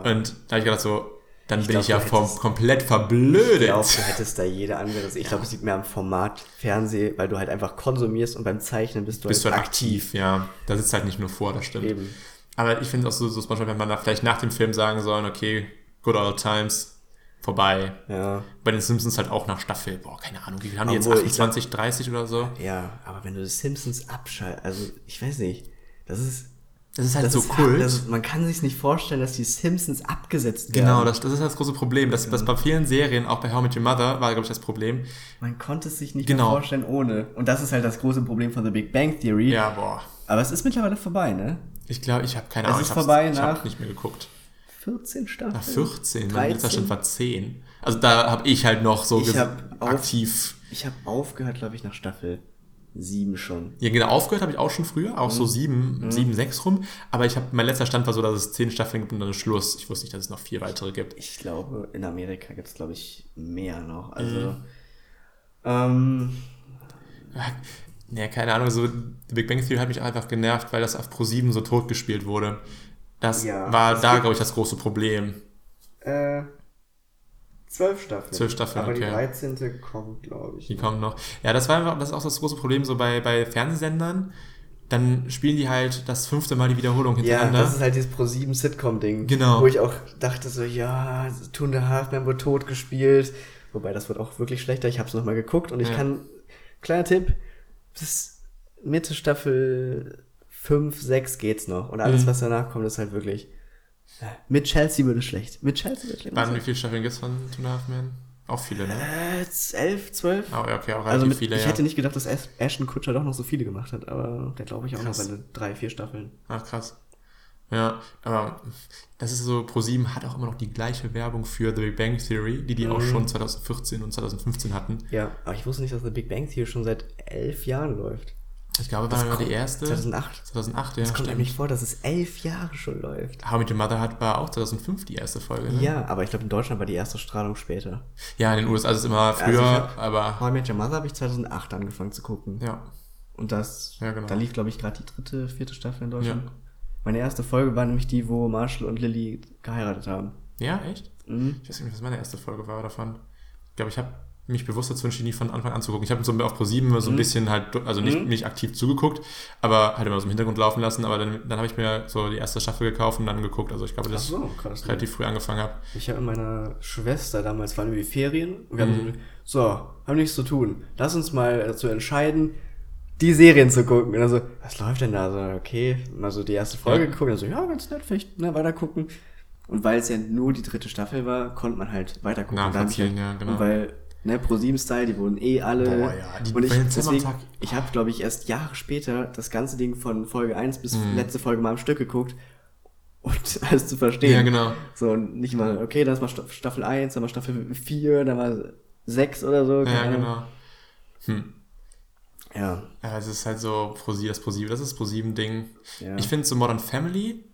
Und da habe ich gedacht so, dann bin glaub, ich ja vom, komplett Ich verblödet. glaube, du hättest da jede andere. Ich glaube, es liegt mehr am Format Fernseh, weil du halt einfach konsumierst und beim Zeichnen bist du bist du halt halt aktiv, ja. Da sitzt halt nicht nur vor, das stimmt. Eben. Aber ich finde es auch so, so Spongebob, wenn man da vielleicht nach dem Film sagen sollen, okay, good old times, vorbei. Ja. Bei den Simpsons halt auch nach Staffel, boah, keine Ahnung, wie viel haben die jetzt? Obwohl, ich 28, 30 oder so? Ja, aber wenn du die Simpsons abschaltest, also ich weiß nicht, das ist. Das ist halt Das so ist, Kult. Das, man kann sich nicht vorstellen, dass die Simpsons abgesetzt werden. Genau, das, das ist das große Problem. Das, das bei vielen Serien, auch bei How I Met Your Mother, war, glaube ich, das Problem. Man konnte es sich nicht Genau. mehr vorstellen ohne. Und das ist halt das große Problem von The Big Bang Theory. Ja, boah. Aber es ist mittlerweile vorbei, ne? Ich glaube, ich habe keine Es Ahnung. ist ich vorbei ich habe nicht mehr geguckt. 14 Staffeln. Nach 14, mein letzter 13. Stand war 10. Also da habe ich halt noch so Ich hab auf- aktiv. Ich habe aufgehört, glaube ich, nach Staffel 7 schon. Ja, genau, aufgehört habe ich auch schon früher, auch so Mhm. sieben, sieben, sechs rum. Aber ich habe, mein letzter Stand war so, dass es zehn Staffeln gibt und dann ist Schluss. Ich wusste nicht, dass es noch vier weitere gibt. Ich glaube, in Amerika gibt es, glaube ich, mehr noch. Also, Mhm. ähm, Ja, keine Ahnung, so The Big Bang Theory hat mich einfach genervt, weil das auf Pro 7 so tot gespielt wurde. Das Ja, war da, glaube ich, das große Problem. äh, zwölf Staffeln. Zwölf Staffeln, Aber die okay. 13. kommt, glaube ich. Die kommen noch. Ja, das war einfach, das ist auch das große Problem so bei, bei Fernsehsendern. Dann spielen die halt das fünfte Mal die Wiederholung Ja, hintereinander. das ist halt dieses Pro7 Sitcom-Ding. Genau. Wo ich auch dachte so, ja, Two and a Half Men wurde tot gespielt. Wobei, das wird auch wirklich schlechter. Ich habe es nochmal geguckt und ich Ja. kann, kleiner Tipp, bis Mitte Staffel 5, 6 geht's noch. Und alles, Mhm. was danach kommt, ist halt wirklich. Mit Chelsea wird es schlecht. Mit Chelsea wird es schlecht. Wann, wie viele Staffeln gibt es von Two and a Half Men? Auch viele, ne? Äh, 11, 12? Oh, okay, auch relativ Also mit, viele, ich ja. hätte nicht gedacht, dass Ash- Ashton Kutscher doch noch so viele gemacht hat, aber der glaube ich auch Krass. noch seine drei, vier Staffeln. Ach, krass. Ja, aber das ist so, ProSieben hat auch immer noch die gleiche Werbung für The Big Bang Theory, die die auch Mhm. schon 2014 und 2015 hatten. Ja, aber ich wusste nicht, dass The Big Bang Theory schon seit elf Jahren läuft. Ich glaube, Das war die kommt- erste. 2008. 2008, ja, Das kommt stimmt. nämlich vor, dass es elf Jahre schon läuft. How I Met Your Mother hat, war auch 2005 die erste Folge, ne? Ja, aber ich glaube, in Deutschland war die erste Strahlung später. Ja, in den USA ist es immer Also früher, ich hab- aber How Met Your Mother habe ich 2008 angefangen zu gucken. ja. Und das, Ja, genau. da lief, glaube ich, gerade die dritte, vierte Staffel in Deutschland. Ja. Meine erste Folge war nämlich die, wo Marshall und Lily geheiratet haben. Ja, echt? Mhm. Ich weiß nicht, was meine erste Folge war davon. Ich glaube, ich habe mich bewusst dazu entschieden, die von Anfang an zu gucken. Ich habe so auf ProSieben immer so ein Mhm. bisschen halt, also nicht, Mhm. nicht aktiv zugeguckt, aber halt immer so im Hintergrund laufen lassen. Aber dann, dann habe ich mir so die erste Staffel gekauft und dann geguckt. Also ich glaube, dass ich krass. relativ früh angefangen habe. Ich habe mit meiner Schwester damals waren wir Ferien und wir Mhm. haben so, so, haben nichts zu tun. Lass uns mal dazu entscheiden, die Serien zu gucken. Und dann so, was läuft denn da? So, okay, mal so die erste Folge Ja. geguckt. Und so, ja, ganz nett, vielleicht ne, weiter gucken. Und weil es ja nur die dritte Staffel war, konnte man halt weiter gucken. Und da hab ich Nachvollziehen, halt, ja, genau. Und weil, ne, Pro-7-Style, die wurden eh alle. Boah, ja, die und ich, deswegen, Zimmertag- ich habe, glaube ich, erst Jahre später das ganze Ding von Folge 1 bis Mhm. letzte Folge mal am Stück geguckt. Und alles zu verstehen. Ja, genau. So, und nicht mal, okay, das war Staff- Staffel 1, dann war Staffel 4, dann war 6 oder so. Ja, Ahnung. genau. Hm. Ja, Ja, es ist halt so ProSieben, das ProSieben, das ist ProSieben-Ding. ja. Ich finde so Modern Family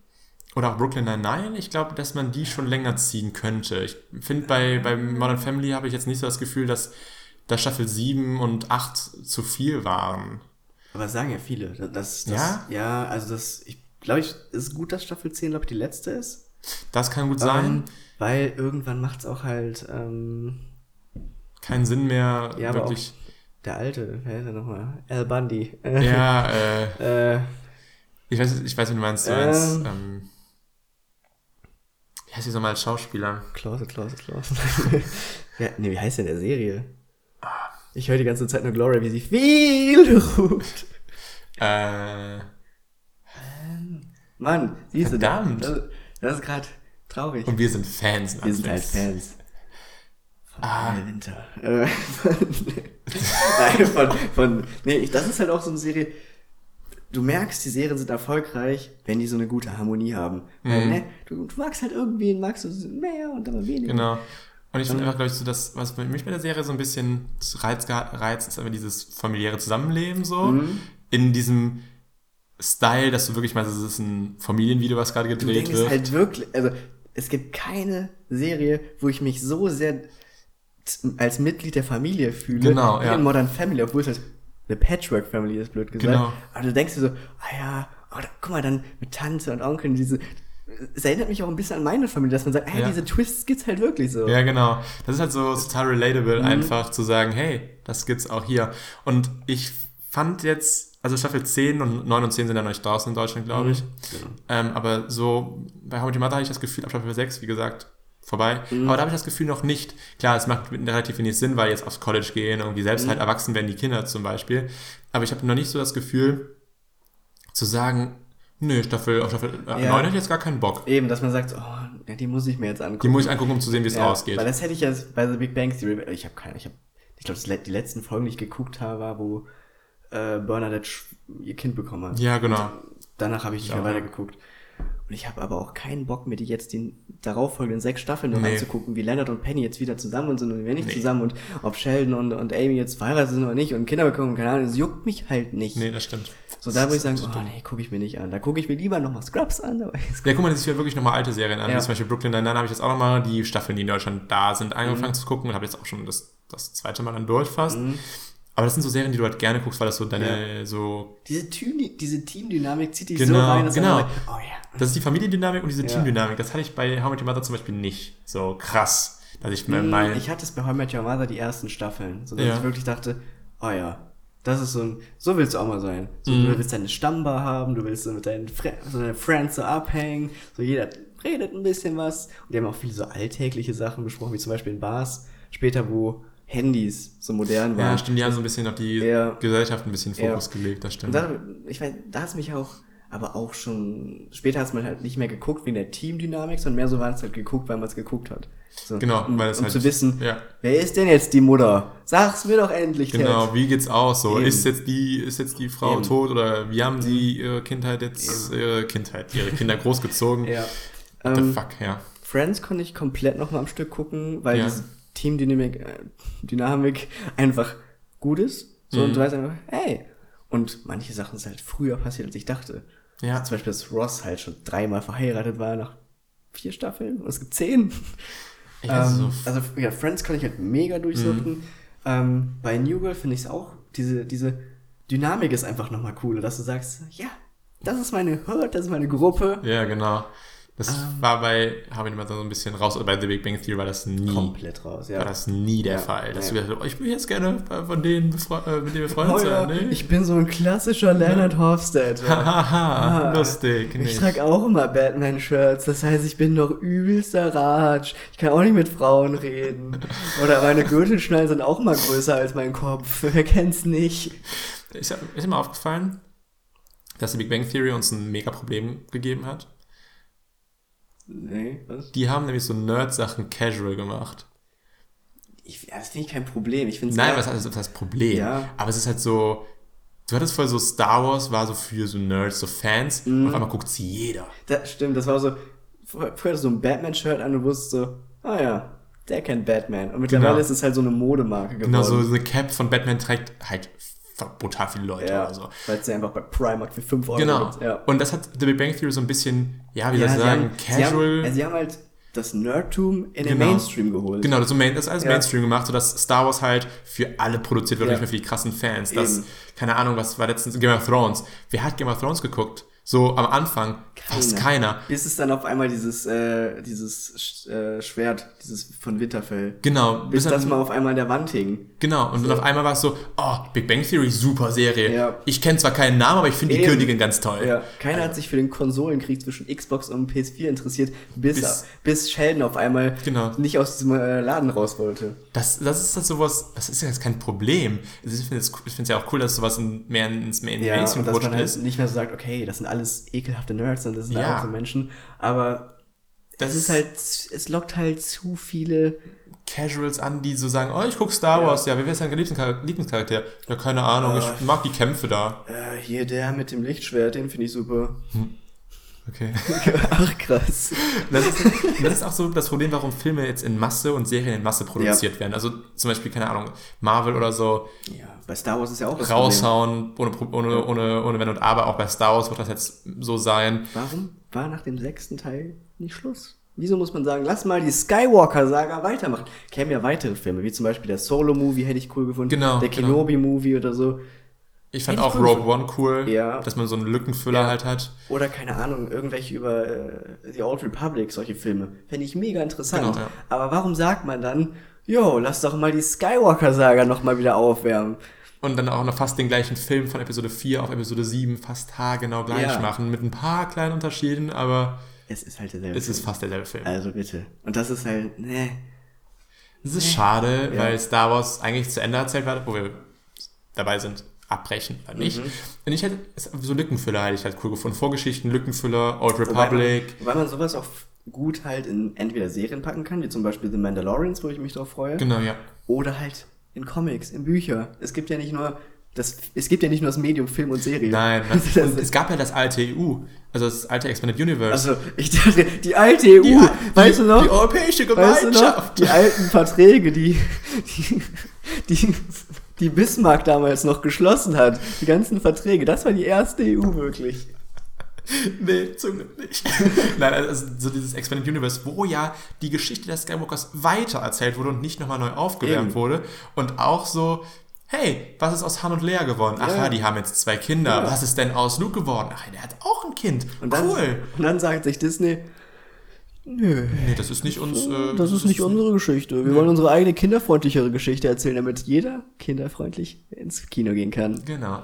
oder auch Brooklyn Nine-Nine, ich glaube, dass man die schon länger ziehen könnte. Ich finde, bei, bei Modern Family habe ich jetzt nicht so das Gefühl, dass da Staffel 7 und 8 zu viel waren. Aber sagen ja viele. Das, das, Ja? Ja, also das, ich glaube, ich, ist gut, dass Staffel 10, glaube ich, die letzte ist. Das kann gut sein. Ähm, weil irgendwann macht es auch halt ähm, Keinen Sinn mehr, Ja, wirklich. der alte, wer ist er nochmal? Al Bundy. Ja, äh, äh, ich weiß, ich weiß, wie du meinst. Du Ähm. meinst ähm, wie heißt dieser mal als Schauspieler? Klause, Klause, Klause. ja, nee, wie heißt denn der Serie? Ich höre die ganze Zeit nur Gloria, wie sie viel ruft. Äh, Mann, siehst du, Verdammt. Das, das ist gerade traurig. und wir sind Fans. Wir sind halt. Fans. Von Ah. ah. Winter. Äh, Nein, von, von, nee, das ist halt auch so eine Serie. Du merkst, die Serien sind erfolgreich, wenn die so eine gute Harmonie haben. Weil, Mhm. ne, du, du magst halt irgendwen, magst du mehr und dann weniger. Genau. Und ich finde einfach, glaube ich, so das, was bei mich bei der Serie so ein bisschen reizt, reizt ist einfach dieses familiäre Zusammenleben so. Mhm. In diesem Style, dass du wirklich meinst, es ist ein Familienvideo, was gerade Du gedreht denkst wird. halt wirklich, also es gibt keine Serie, wo ich mich so sehr als Mitglied der Familie fühle, Genau, wie ja. in Modern Family, obwohl es halt eine Patchwork Family ist, blöd gesagt. Genau. Aber du denkst dir so, ah ja, oh, da, guck mal, dann mit Tante und Onkel, diese, es erinnert mich auch ein bisschen an meine Familie, dass man sagt, ah, Ja. diese Twists gibt's halt wirklich so. Ja, genau. Das ist halt so total relatable, Mhm. einfach zu sagen, hey, das gibt's auch hier. Und ich fand jetzt, also Staffel 10 und 9 und 10 sind ja noch nicht draußen in Deutschland, glaube ich. Genau. Ähm, aber so, bei How Mother habe ich das Gefühl, ab Staffel 6, wie gesagt, vorbei. Mhm. Aber da habe ich das Gefühl noch nicht. Klar, es macht relativ wenig Sinn, weil jetzt aufs College gehen, irgendwie selbst Mhm. halt erwachsen werden, die Kinder zum Beispiel. Aber ich habe noch nicht so das Gefühl, zu sagen, nö, Staffel, auf Staffel äh, Ja. 9 hätte ich jetzt gar keinen Bock. Eben, dass man sagt, oh, ja, die muss ich mir jetzt angucken. Die muss ich angucken, um zu sehen, wie es Ja, ausgeht. Weil das hätte ich ja bei The Big Bang Theory, ich habe keine, ich habe, ich glaube, die letzten Folgen, die ich geguckt habe, war, wo äh, Bernadette ihr Kind bekommen hat. Ja, genau. Danach habe ich nicht Ja. mehr weitergeguckt. Und ich habe aber auch keinen Bock, mir die jetzt die darauffolgenden sechs Staffeln noch Nee. anzugucken, wie Leonard und Penny jetzt wieder zusammen sind und wir nicht Nee. zusammen und ob Sheldon und, und Amy jetzt verheiratet sind oder nicht und Kinder bekommen, keine Ahnung, das juckt mich halt nicht. Nee, das stimmt. So, da würde ich sagen, ist oh nee, gucke ich mir nicht an. Da gucke ich mir lieber nochmal Scrubs an. Ja, guck mal, das ist ja wirklich nochmal alte Serien an. Ja. Zum Beispiel Brooklyn Nine-Nine habe ich jetzt auch nochmal die Staffeln, die in Deutschland da sind, angefangen Mhm. zu gucken und habe jetzt auch schon das, das zweite Mal dann durch fast. Mhm. Aber das sind so Serien, die du halt gerne guckst, weil das so deine, so, diese, Team, diese Teamdynamik zieht dich Genau, so rein, dass genau. oh ja. das ist die Familiendynamik und diese Ja. Teamdynamik. Das hatte ich bei How I Met Your Mother zum Beispiel nicht so krass. Dass ich mir Mm, mein, Ich hatte es bei How I Met Your Mother die ersten Staffeln, so dass Ja. ich wirklich dachte, oh ja, das ist so ein, so willst du auch mal sein. So, Mhm. Du willst deine Stammbar haben, du willst so mit deinen Fre so deine Friends so abhängen, so jeder redet ein bisschen was. Und die haben auch viele so alltägliche Sachen besprochen, wie zum Beispiel in Bars, später wo Handys so modern waren. ja, stimmt, die haben so ein bisschen auf die Ja. Gesellschaft ein bisschen Ja. Fokus gelegt, das Und stimmt. da, ich weiß, da hat es mich auch aber auch schon, später hat man halt nicht mehr geguckt wegen der Teamdynamik, sondern mehr so war es halt geguckt, weil man es geguckt hat. So, Genau, um, weil es um halt- zu wissen, ja. wer ist denn jetzt die Mutter? Sag's mir doch endlich, Genau, Ted. wie geht's aus? So, Eben. ist jetzt die, ist jetzt die Frau Eben. tot oder wie haben sie ihre Kindheit jetzt, ihre Kindheit, ihre Kinder großgezogen? Ja. What the Ähm, fuck, ja. Friends konnte ich komplett noch mal am Stück gucken, weil Ja. Teamdynamik äh, Dynamik einfach gut ist. So, Mhm. und du weißt einfach, hey. Und manche Sachen sind halt früher passiert, als ich dachte. Ja. Zum Beispiel, dass Ross halt schon dreimal verheiratet war nach vier Staffeln. Und es gibt zehn. Ich Ähm, so, also, ja, Friends kann ich halt mega durchsuchten. Mhm. Ähm, bei New Girl finde ich es auch, diese, diese Dynamik ist einfach nochmal cool, dass du sagst, ja, das ist meine Herd, das ist meine Gruppe. ja, genau. Das Ähm. war bei, habe ich mal so ein bisschen raus, bei The Big Bang Theory war das nie, Komplett raus, ja. war das nie der Ja, Fall. Dass ja. du gesagt hast, oh, ich will jetzt gerne von denen äh, mit denen befreundet Oh sein. Nee. Ich bin so ein klassischer Leonard Hofstadter. Hahaha, Ah, lustig. Ich nicht. trage auch immer Batman-Shirts, das heißt, ich bin doch übelster Ratsch. Ich kann auch nicht mit Frauen reden. Oder meine Gürtelschnallen sind auch mal größer als mein Kopf. Wer kennt's nicht? Ist, ist mal aufgefallen, dass die Big Bang Theory uns ein mega Problem gegeben hat? Nee, was? Die haben nämlich so Nerd-Sachen casual gemacht. Ich, das finde ich kein Problem. Ich finde Nein, was heißt das Problem? Ja. Aber es ist halt so, du hattest voll so Star Wars war so für so Nerds, so Fans Mhm. und auf einmal guckt sie jeder. Das stimmt, das war so. Früher hattest du so ein Batman-Shirt an und du wusstest so, ah ja, der kennt Batman. Und mittlerweile Genau. ist es halt so eine Modemarke geworden. Genau, so eine Cap von Batman trägt halt brutal viele Leute ja, oder so. weil es ja einfach bei Primark für 5 Euro Genau. gibt. Ja. Und das hat The Big Bang Theory so ein bisschen, ja, wie soll ich sagen, casual. Sie haben, ja, sie haben halt das Nerdtum in den Genau. Mainstream geholt. Genau, das, ist so Main, das ist alles Ja. Mainstream gemacht, sodass Star Wars halt für alle produziert wird, Ja. nicht mehr für die krassen Fans. Das, Eben. keine Ahnung, was war letztens Game of Thrones. Wer hat Game of Thrones geguckt? So am Anfang fast keiner. Bis es dann auf einmal dieses, äh, dieses äh, Schwert, dieses von Winterfell, Genau, bis bis das mal auf einmal an der Wand hing. genau. Und dann auf einmal war es so, oh, Big Bang Theory, super Serie. Ja. Ich kenne zwar keinen Namen, aber ich finde die. Königin ganz toll. Ja, keiner hat sich für den Konsolenkrieg zwischen Xbox und PS4 interessiert, bis, Bis- bis, Sheldon auf einmal Genau. nicht aus diesem äh, Laden raus wollte. Das, das ist halt sowas, das ist ja jetzt kein Problem. Ich finde es ja auch cool, dass sowas mehr ins Main Ja, Mainstream gerutscht man halt ist. nicht mehr so sagt, okay, das sind alles ekelhafte Nerds und das sind Ja. auch so Menschen, aber Das es ist halt, es lockt halt zu viele Casuals an, die so sagen, oh, ich guck Star Ja. Wars, ja, wer ist dein Lieblingscharakter? Ja, keine Ahnung, ich mag die Kämpfe da. Äh, hier der mit dem Lichtschwert, den finde ich super. Okay. Ach krass. Das ist, das ist auch so das Problem, warum Filme jetzt in Masse und Serien in Masse produziert werden. Also zum Beispiel, keine Ahnung, Marvel oder so Ja, bei Star Wars ist ja auch das raushauen, ohne, Pro- ohne, ohne, ohne Wenn und Aber. Auch bei Star Wars wird das jetzt so sein. Problem. Warum war nach dem sechsten Teil nicht Schluss? Wieso muss man sagen, lass mal die Skywalker-Saga weitermachen? Kämen ja weitere Filme, wie zum Beispiel der Solo-Movie hätte ich cool gefunden. Genau, Der genau. Kenobi-Movie oder so. Ich fand auch Rogue One cool, Ja. dass man so einen Lückenfüller Ja. halt hat. Oder keine Ahnung, irgendwelche über äh, The Old Republic, solche Filme. Fände ich mega interessant. Genau, ja. Aber warum sagt man dann, jo, lass doch mal die Skywalker-Saga nochmal wieder aufwärmen? Und dann auch noch fast den gleichen Film von Episode 4 auf Episode 7 fast haargenau gleich Ja. machen. Mit ein paar kleinen Unterschieden, aber Es ist halt derselbe es ist Film. fast derselbe Film. Also bitte. Und das ist halt, ne. Es ist schade, Ja. weil Star Wars eigentlich zu Ende erzählt wird, wo wir dabei sind, abbrechen oder nicht. Mhm. Und ich hätte so Lückenfüller hätte ich halt cool gefunden. Vorgeschichten, Lückenfüller, Old Wobei man, Republic. wobei man sowas auch gut halt in entweder Serien packen kann, wie zum Beispiel The Mandalorians, wo ich mich drauf freue, Genau, ja. oder halt in Comics, in Bücher. Es gibt ja nicht nur das, es gibt ja nicht nur das Medium Film und Serie. Nein, und es gab ja das alte EU, also das alte Expanded Universe. Also, ich dachte, die alte EU, die, weißt du noch? Die europäische weißt du noch? Gemeinschaft. Die alten Verträge, die, die, die, die Bismarck damals noch geschlossen hat. Die ganzen Verträge, das war die erste EU wirklich. Nee, zum Glück nicht. Nein, also so dieses Expanded Universe, wo ja die Geschichte des Skywalkers weiter erzählt wurde und nicht nochmal neu aufgewärmt Eben. wurde. Und auch so, hey, was ist aus Han und Lea geworden? Ach ja, Ja. die haben jetzt zwei Kinder. Ja. Was ist denn aus Luke geworden? Ach, der hat auch ein Kind. Und dann, cool. Und dann sagt sich Disney, nö, Nee, das ist nicht uns. Äh, das ist nicht unsere Geschichte. Wir wollen unsere eigene kinderfreundlichere Geschichte erzählen, damit jeder kinderfreundlich ins Kino gehen kann. Genau.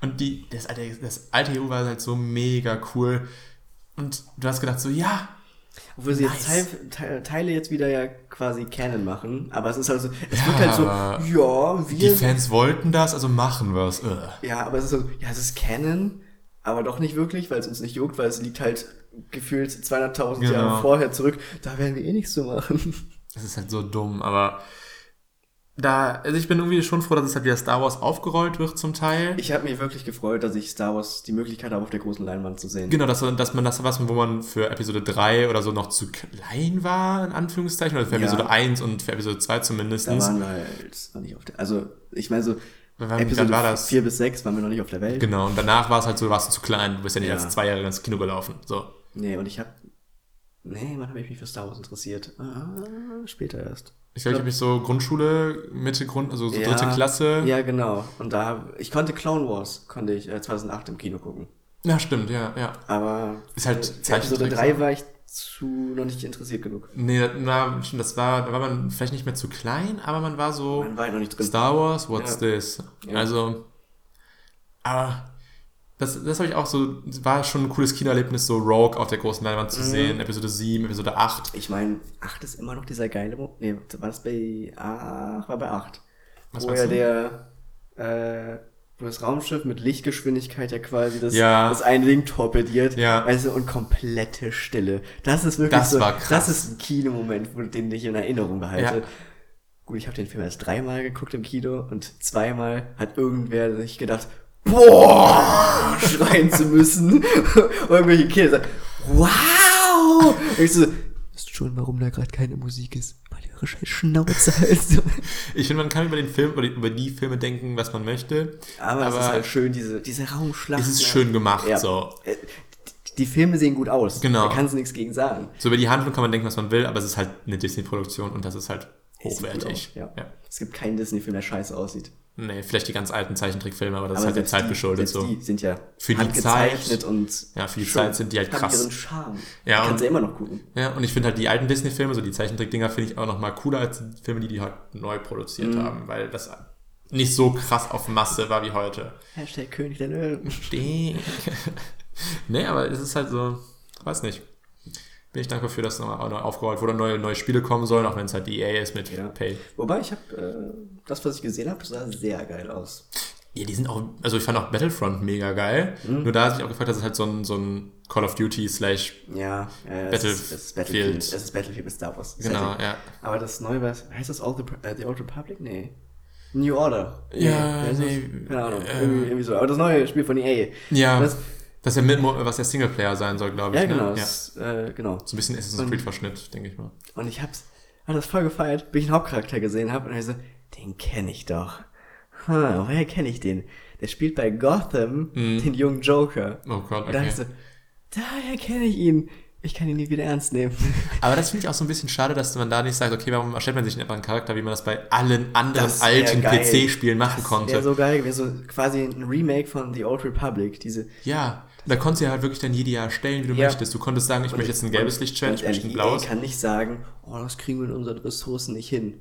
Und die, das, alte, das alte EU war halt so mega cool. Und du hast gedacht, so, ja, Obwohl sie Nice. jetzt Teil, Teil, Teile jetzt wieder ja quasi Canon machen. Aber es ist halt so, es Ja, wirkt halt so, ja, die wir. Fans wollten das, also machen wir es. Ja, aber es ist so, ja, es ist Canon. aber doch nicht wirklich, weil es uns nicht juckt, weil es liegt halt gefühlt 200.000 Genau. Jahre vorher zurück. Da werden wir eh nichts zu machen. Das ist halt so dumm, aber da, also ich bin irgendwie schon froh, dass es halt wieder Star Wars aufgerollt wird zum Teil. Ich habe mich wirklich gefreut, dass ich Star Wars die Möglichkeit habe, auf der großen Leinwand zu sehen. Genau, dass, dass man das was, wo man für Episode 3 oder so noch zu klein war, in Anführungszeichen, oder für Ja. Episode 1 und für Episode 2 zumindest. Da waren wir halt noch nicht auf der. Also, ich meine so, Episode war das? 4 bis 6 waren wir noch nicht auf der Welt. Genau, und danach war es halt so, warst du zu klein, du bist ja nicht Ja. als zwei Jahre ins Kino gelaufen. So. Nee, und ich habe. Nee, wann habe ich mich für Star Wars interessiert? Ah, später erst. Ich glaube, ich habe mich so Grundschule, Mitte Grund, also so Ja. dritte Klasse. Ja, genau. Und da, ich konnte Clone Wars, konnte ich äh, 2008 im Kino gucken. Ja, stimmt, ja, ja. Aber Ist halt für Episode Zeichentrick, 3 so. war ich zu noch nicht interessiert genug. Nee, das, na, das war, da war man vielleicht nicht mehr zu klein, aber man war so Man war halt noch nicht drin. Star Wars, what's Ja. this? Ja. Also, aber das, das habe ich auch so, war schon ein cooles Kinoerlebnis, so Rogue auf der großen Leinwand Mhm. zu sehen, Episode 7, Episode 8. Ich meine, 8 ist immer noch dieser geile Mo Nee, war das bei 8? War bei 8. Was wo ja der, äh, wo das Raumschiff mit Lichtgeschwindigkeit ja quasi das, Ja. das eine Ding torpediert. Ja. Weißt du, und komplette Stille. Das ist wirklich Das so, war krass. das ist ein Kinomoment, den ich in Erinnerung behalte. Ja. Gut, ich habe den Film erst dreimal geguckt im Kino und zweimal hat irgendwer sich gedacht, boah, schreien zu müssen. und irgendwelche Kinder sagen, wow! Und ich so, wisst schon, warum da gerade keine Musik ist? Weil ihre scheiß Schnauze halt. Ich finde, man kann über den Film, über die, über die Filme denken, was man möchte. Aber, es ist halt schön, diese, diese Raumschlacht. es ist schön gemacht, Ja. so. Äh, Die, Filme sehen gut aus. Genau. Da kannst du nichts gegen sagen. So über die Handlung kann man denken, was man will, aber es ist halt eine Disney-Produktion und das ist halt hochwertig. aus, Ja. ja. Es gibt keinen Disney-Film, der scheiße aussieht. Nee, vielleicht die ganz alten Zeichentrickfilme, aber das Aber ist halt der Zeit die- geschuldet so. Die sind ja Für die Zeit- und Ja, für die Zeit sind die halt haben krass. ihren Charme. Ja, kannst und- du immer noch gucken. Ja, und ich finde halt die alten Disney-Filme, so die Zeichentrickdinger, finde ich auch noch mal cooler als die Filme, die die heute neu produziert Mhm. haben, weil das nicht so krass auf Masse war wie heute. Hashtag König der Löwen. Nee, aber es ist halt so, weiß nicht. Bin ich dankbar für, dass nochmal neu aufgerollt wurde, neue, neue Spiele kommen sollen, auch wenn es halt die EA ist mit Ja. Pay. Wobei, ich habe äh, das, was ich gesehen habe, sah sehr geil aus. Ja, die sind auch, also ich fand auch Battlefront mega geil. Mhm. Nur da hat sich auch gefragt, dass es halt so ein, so ein Call of Duty slash, Ja, ja es, Battlefield. ist, es ist Battlefield. Es ist Battlefield mit Star Wars. genau, Setting. ja. Aber das neue, was heißt das the, äh, the Old Republic? Nee. New Order. Ja, nee, das? Keine Ahnung. äh, irgendwie, irgendwie so. Aber das neue Spiel von EA. Ja, Das, das, ist ja mit, was der Singleplayer sein soll, glaube ich. ja, genau. Ne? Ja. Das, äh, genau. So ein bisschen Assassin's Und- Creed-Verschnitt, denke ich mal. Und ich hab's, hab das voll gefeiert, bis ich einen Hauptcharakter gesehen habe und ich so, den kenne ich doch. Hm, woher kenne ich den? Der spielt bei Gotham den jungen Joker. Oh Gott, Und da okay. ich so, daher kenne ich ihn. Ich kann ihn nie wieder ernst nehmen. Aber das finde ich auch so ein bisschen schade, dass man da nicht sagt, okay, warum erstellt man sich nicht einfach einen Charakter, wie man das bei allen anderen Das alten. PC-Spielen machen Das konnte. wäre so geil, wäre so quasi ein Remake von The Old Republic. Diese, ja, da konntest du ja halt wirklich dein Jedi erstellen, wie du Ja. möchtest. Du konntest sagen, ich möchte jetzt ein gelbes Lichtschwert, ich möchte ein ehrlich, blaues. EA kann nicht sagen, oh, das kriegen wir in unseren Ressourcen nicht hin.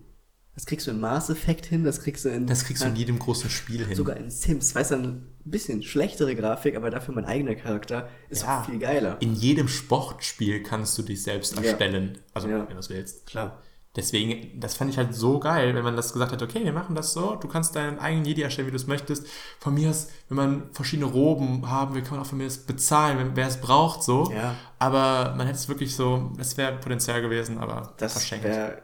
Das kriegst du in Mass Effect hin, das kriegst du in, Das kriegst du in jedem großen Spiel hin. sogar in Sims. Weißt du, ein bisschen schlechtere Grafik, aber dafür mein eigener Charakter ist Ja. viel geiler. In jedem Sportspiel kannst du dich selbst Ja. erstellen. Also, Ja. wenn du das willst. Klar. Deswegen, das fand ich halt so geil, wenn man das gesagt hat, okay, wir machen das so, du kannst deinen eigenen Jedi erstellen, wie du es möchtest. Von mir aus, wenn man verschiedene Roben haben will, kann man auch von mir das bezahlen, wenn, wer es braucht, so. Ja. Aber man hätte es wirklich so, das wäre Potenzial gewesen, aber Das verschenkt. wäre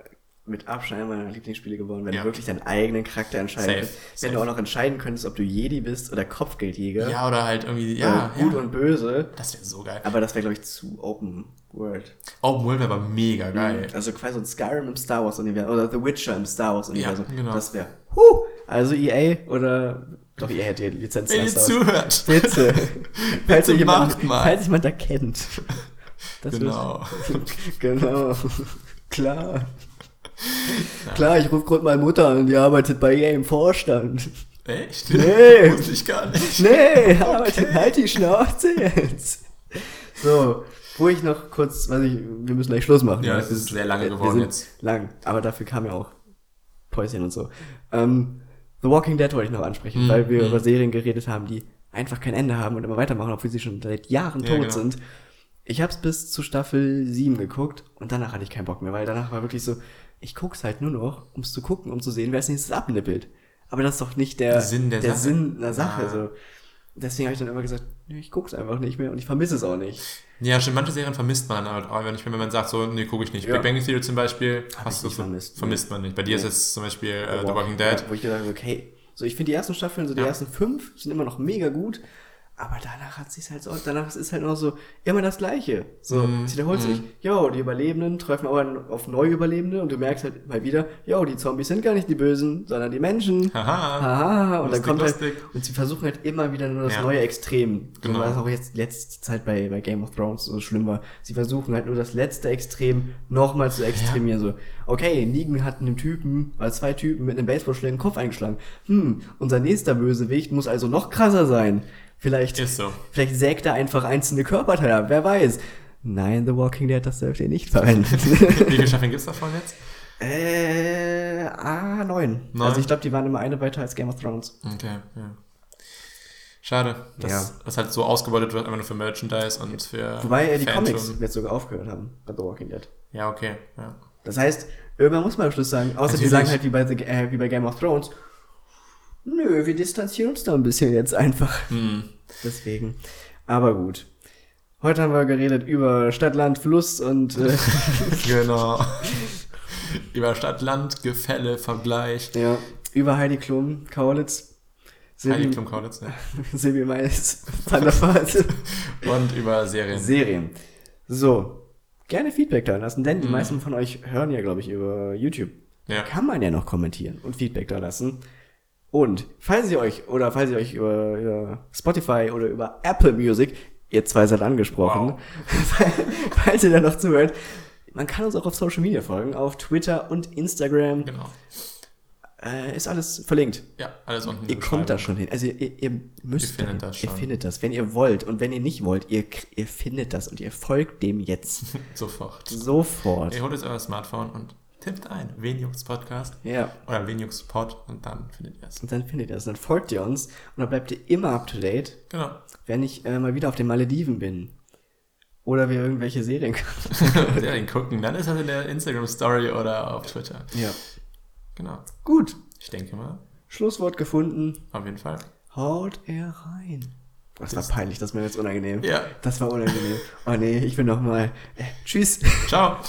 mit Abstand einer meiner Lieblingsspiele geworden, wenn Ja. du wirklich deinen eigenen Charakter entscheiden Safe, könntest. Wenn safe. du auch noch entscheiden könntest, ob du Jedi bist oder Kopfgeldjäger. Ja, oder halt irgendwie, ja, gut ja. und böse. Das wäre so geil. Aber das wäre, glaube ich, zu Open World. Open World wäre aber mega geil. Also quasi so ein Skyrim im Star Wars Universum oder The Witcher im Star Wars Universum. Ja, genau. Das wäre. Huh! Also EA oder doch EA hat die Lizenz Wenn ihr zuhört. Bitte. falls, Bitte jemand, mal. falls jemand da kennt. Das Genau. genau. Klar. Klar, ich rufe gerade meine Mutter an, die arbeitet bei EA im Vorstand. Echt? Nee. Wusste ich gar nicht. Nee, arbeitet halt die Schnauze jetzt. So, wo ich noch kurz, weiß ich, wir müssen gleich Schluss machen. Ja, es ist sehr lange geworden jetzt. Lang, aber dafür kam ja auch Päuschen und so. Ähm, The Walking Dead wollte ich noch ansprechen, Mhm, weil wir mhm. über Serien geredet haben, die einfach kein Ende haben und immer weitermachen, obwohl sie schon seit Jahren Ja, tot genau. sind. Ich hab's bis zu Staffel 7 geguckt und danach hatte ich keinen Bock mehr, weil danach war wirklich so, ich guck's halt nur noch, ums zu gucken, um zu sehen, wer als nächstes abnippelt. Aber das ist doch nicht der Sinn der Sache. Sinn der Sache. Ah. So. deswegen habe ich dann immer gesagt, nee, ich guck's einfach nicht mehr und ich vermisse es auch nicht. Ja, stimmt, manche Serien vermisst man halt auch nicht mehr, wenn man sagt so, nee, gucke ich nicht. Ja. Big Bang Theory zum Beispiel, hast ich du vermisst, vermisst man nicht. Bei dir ist Nee. jetzt zum Beispiel äh, The Walking Dead. Ja, wo ich gesagt habe, okay, so ich finde die ersten Staffeln, so die Ja. ersten fünf sind immer noch mega gut, aber danach hat sich's halt so, danach ist halt noch so immer das Gleiche. So, Mhm, es wiederholt sich. Jo, die Überlebenden treffen an- auf Neuüberlebende und du merkst halt mal wieder, jo, die Zombies sind gar nicht die Bösen, sondern die Menschen. Haha. Haha, und Lustig, dann kommt halt, lustig. und sie versuchen halt immer wieder nur das Ja. neue Extrem. So Genau. was auch jetzt letzte Zeit bei, bei Game of Thrones so schlimm war. Sie versuchen halt nur das letzte Extrem nochmal zu extremieren. So, okay, Negan hat einem Typen, oder zwei Typen mit einem Baseballschläger den Kopf eingeschlagen. Hm, unser nächster Bösewicht muss also noch krasser sein. Vielleicht, Ist so. vielleicht sägt er einfach einzelne Körperteile ab, wer weiß. Nein, The Walking Dead, das dürft ihr nicht verwenden. Wie viele Staffeln gibt's davon jetzt? äh, ah, neun. Neun? Also ich glaube, die waren immer eine weiter als Game of Thrones. Okay, ja. Schade, dass Ja. das halt so ausgebeutet wird, einfach nur für Merchandise und für Wobei äh, die. Comics jetzt sogar aufgehört haben bei The Walking Dead. Ja, okay, ja. Das heißt, irgendwann muss man am Schluss sagen, außer die Natürlich. sagen halt wie bei, The, äh, wie bei Game of Thrones, nö, wir distanzieren uns da ein bisschen jetzt einfach. Hm. Deswegen. Aber gut. Heute haben wir geredet über Stadt, Land, Fluss und äh, Genau. Über Stadt, Land, Gefälle, Vergleich. ja, über Heidi Klum, Kaulitz, Heidi Silvi, Klum Kaulitz, ne? Silvi Mais, Van der Vaart. Und über Serien. Serien. So, gerne Feedback da lassen, denn die meisten von euch hören ja, glaube ich, über YouTube. Ja. Kann man ja noch kommentieren und Feedback da lassen. Und falls ihr euch, oder falls ihr euch über, über Spotify oder über Apple Music, ihr zwei seid angesprochen, falls ihr da noch zuhört, man kann uns auch auf Social Media folgen, auf Twitter und Instagram. Genau. Äh, ist alles verlinkt. Ja, alles unten. Ihr kommt da schon hin. Also ihr, ihr müsst Ihr findet da- das Ihr findet das, wenn ihr wollt. Und wenn ihr nicht wollt, ihr, ihr findet das und ihr folgt dem jetzt. Sofort. Sofort. Ihr holt jetzt euer Smartphone und tippt ein. Venjux Podcast. Ja. Oder Venjux Pod und dann findet ihr es. Und dann findet ihr das. Dann folgt ihr uns und dann bleibt ihr immer up to date, Genau. wenn ich äh, mal wieder auf den Malediven bin. Oder wir irgendwelche Serien Serien gucken, dann ist das in der Instagram Story oder auf Twitter. Ja. Genau. Gut. Ich denke mal, Schlusswort gefunden. auf jeden Fall. Haut er rein. Das war peinlich, das war mir jetzt unangenehm. Ja. Das war unangenehm. Oh nee, ich will noch mal. Äh, tschüss. Ciao.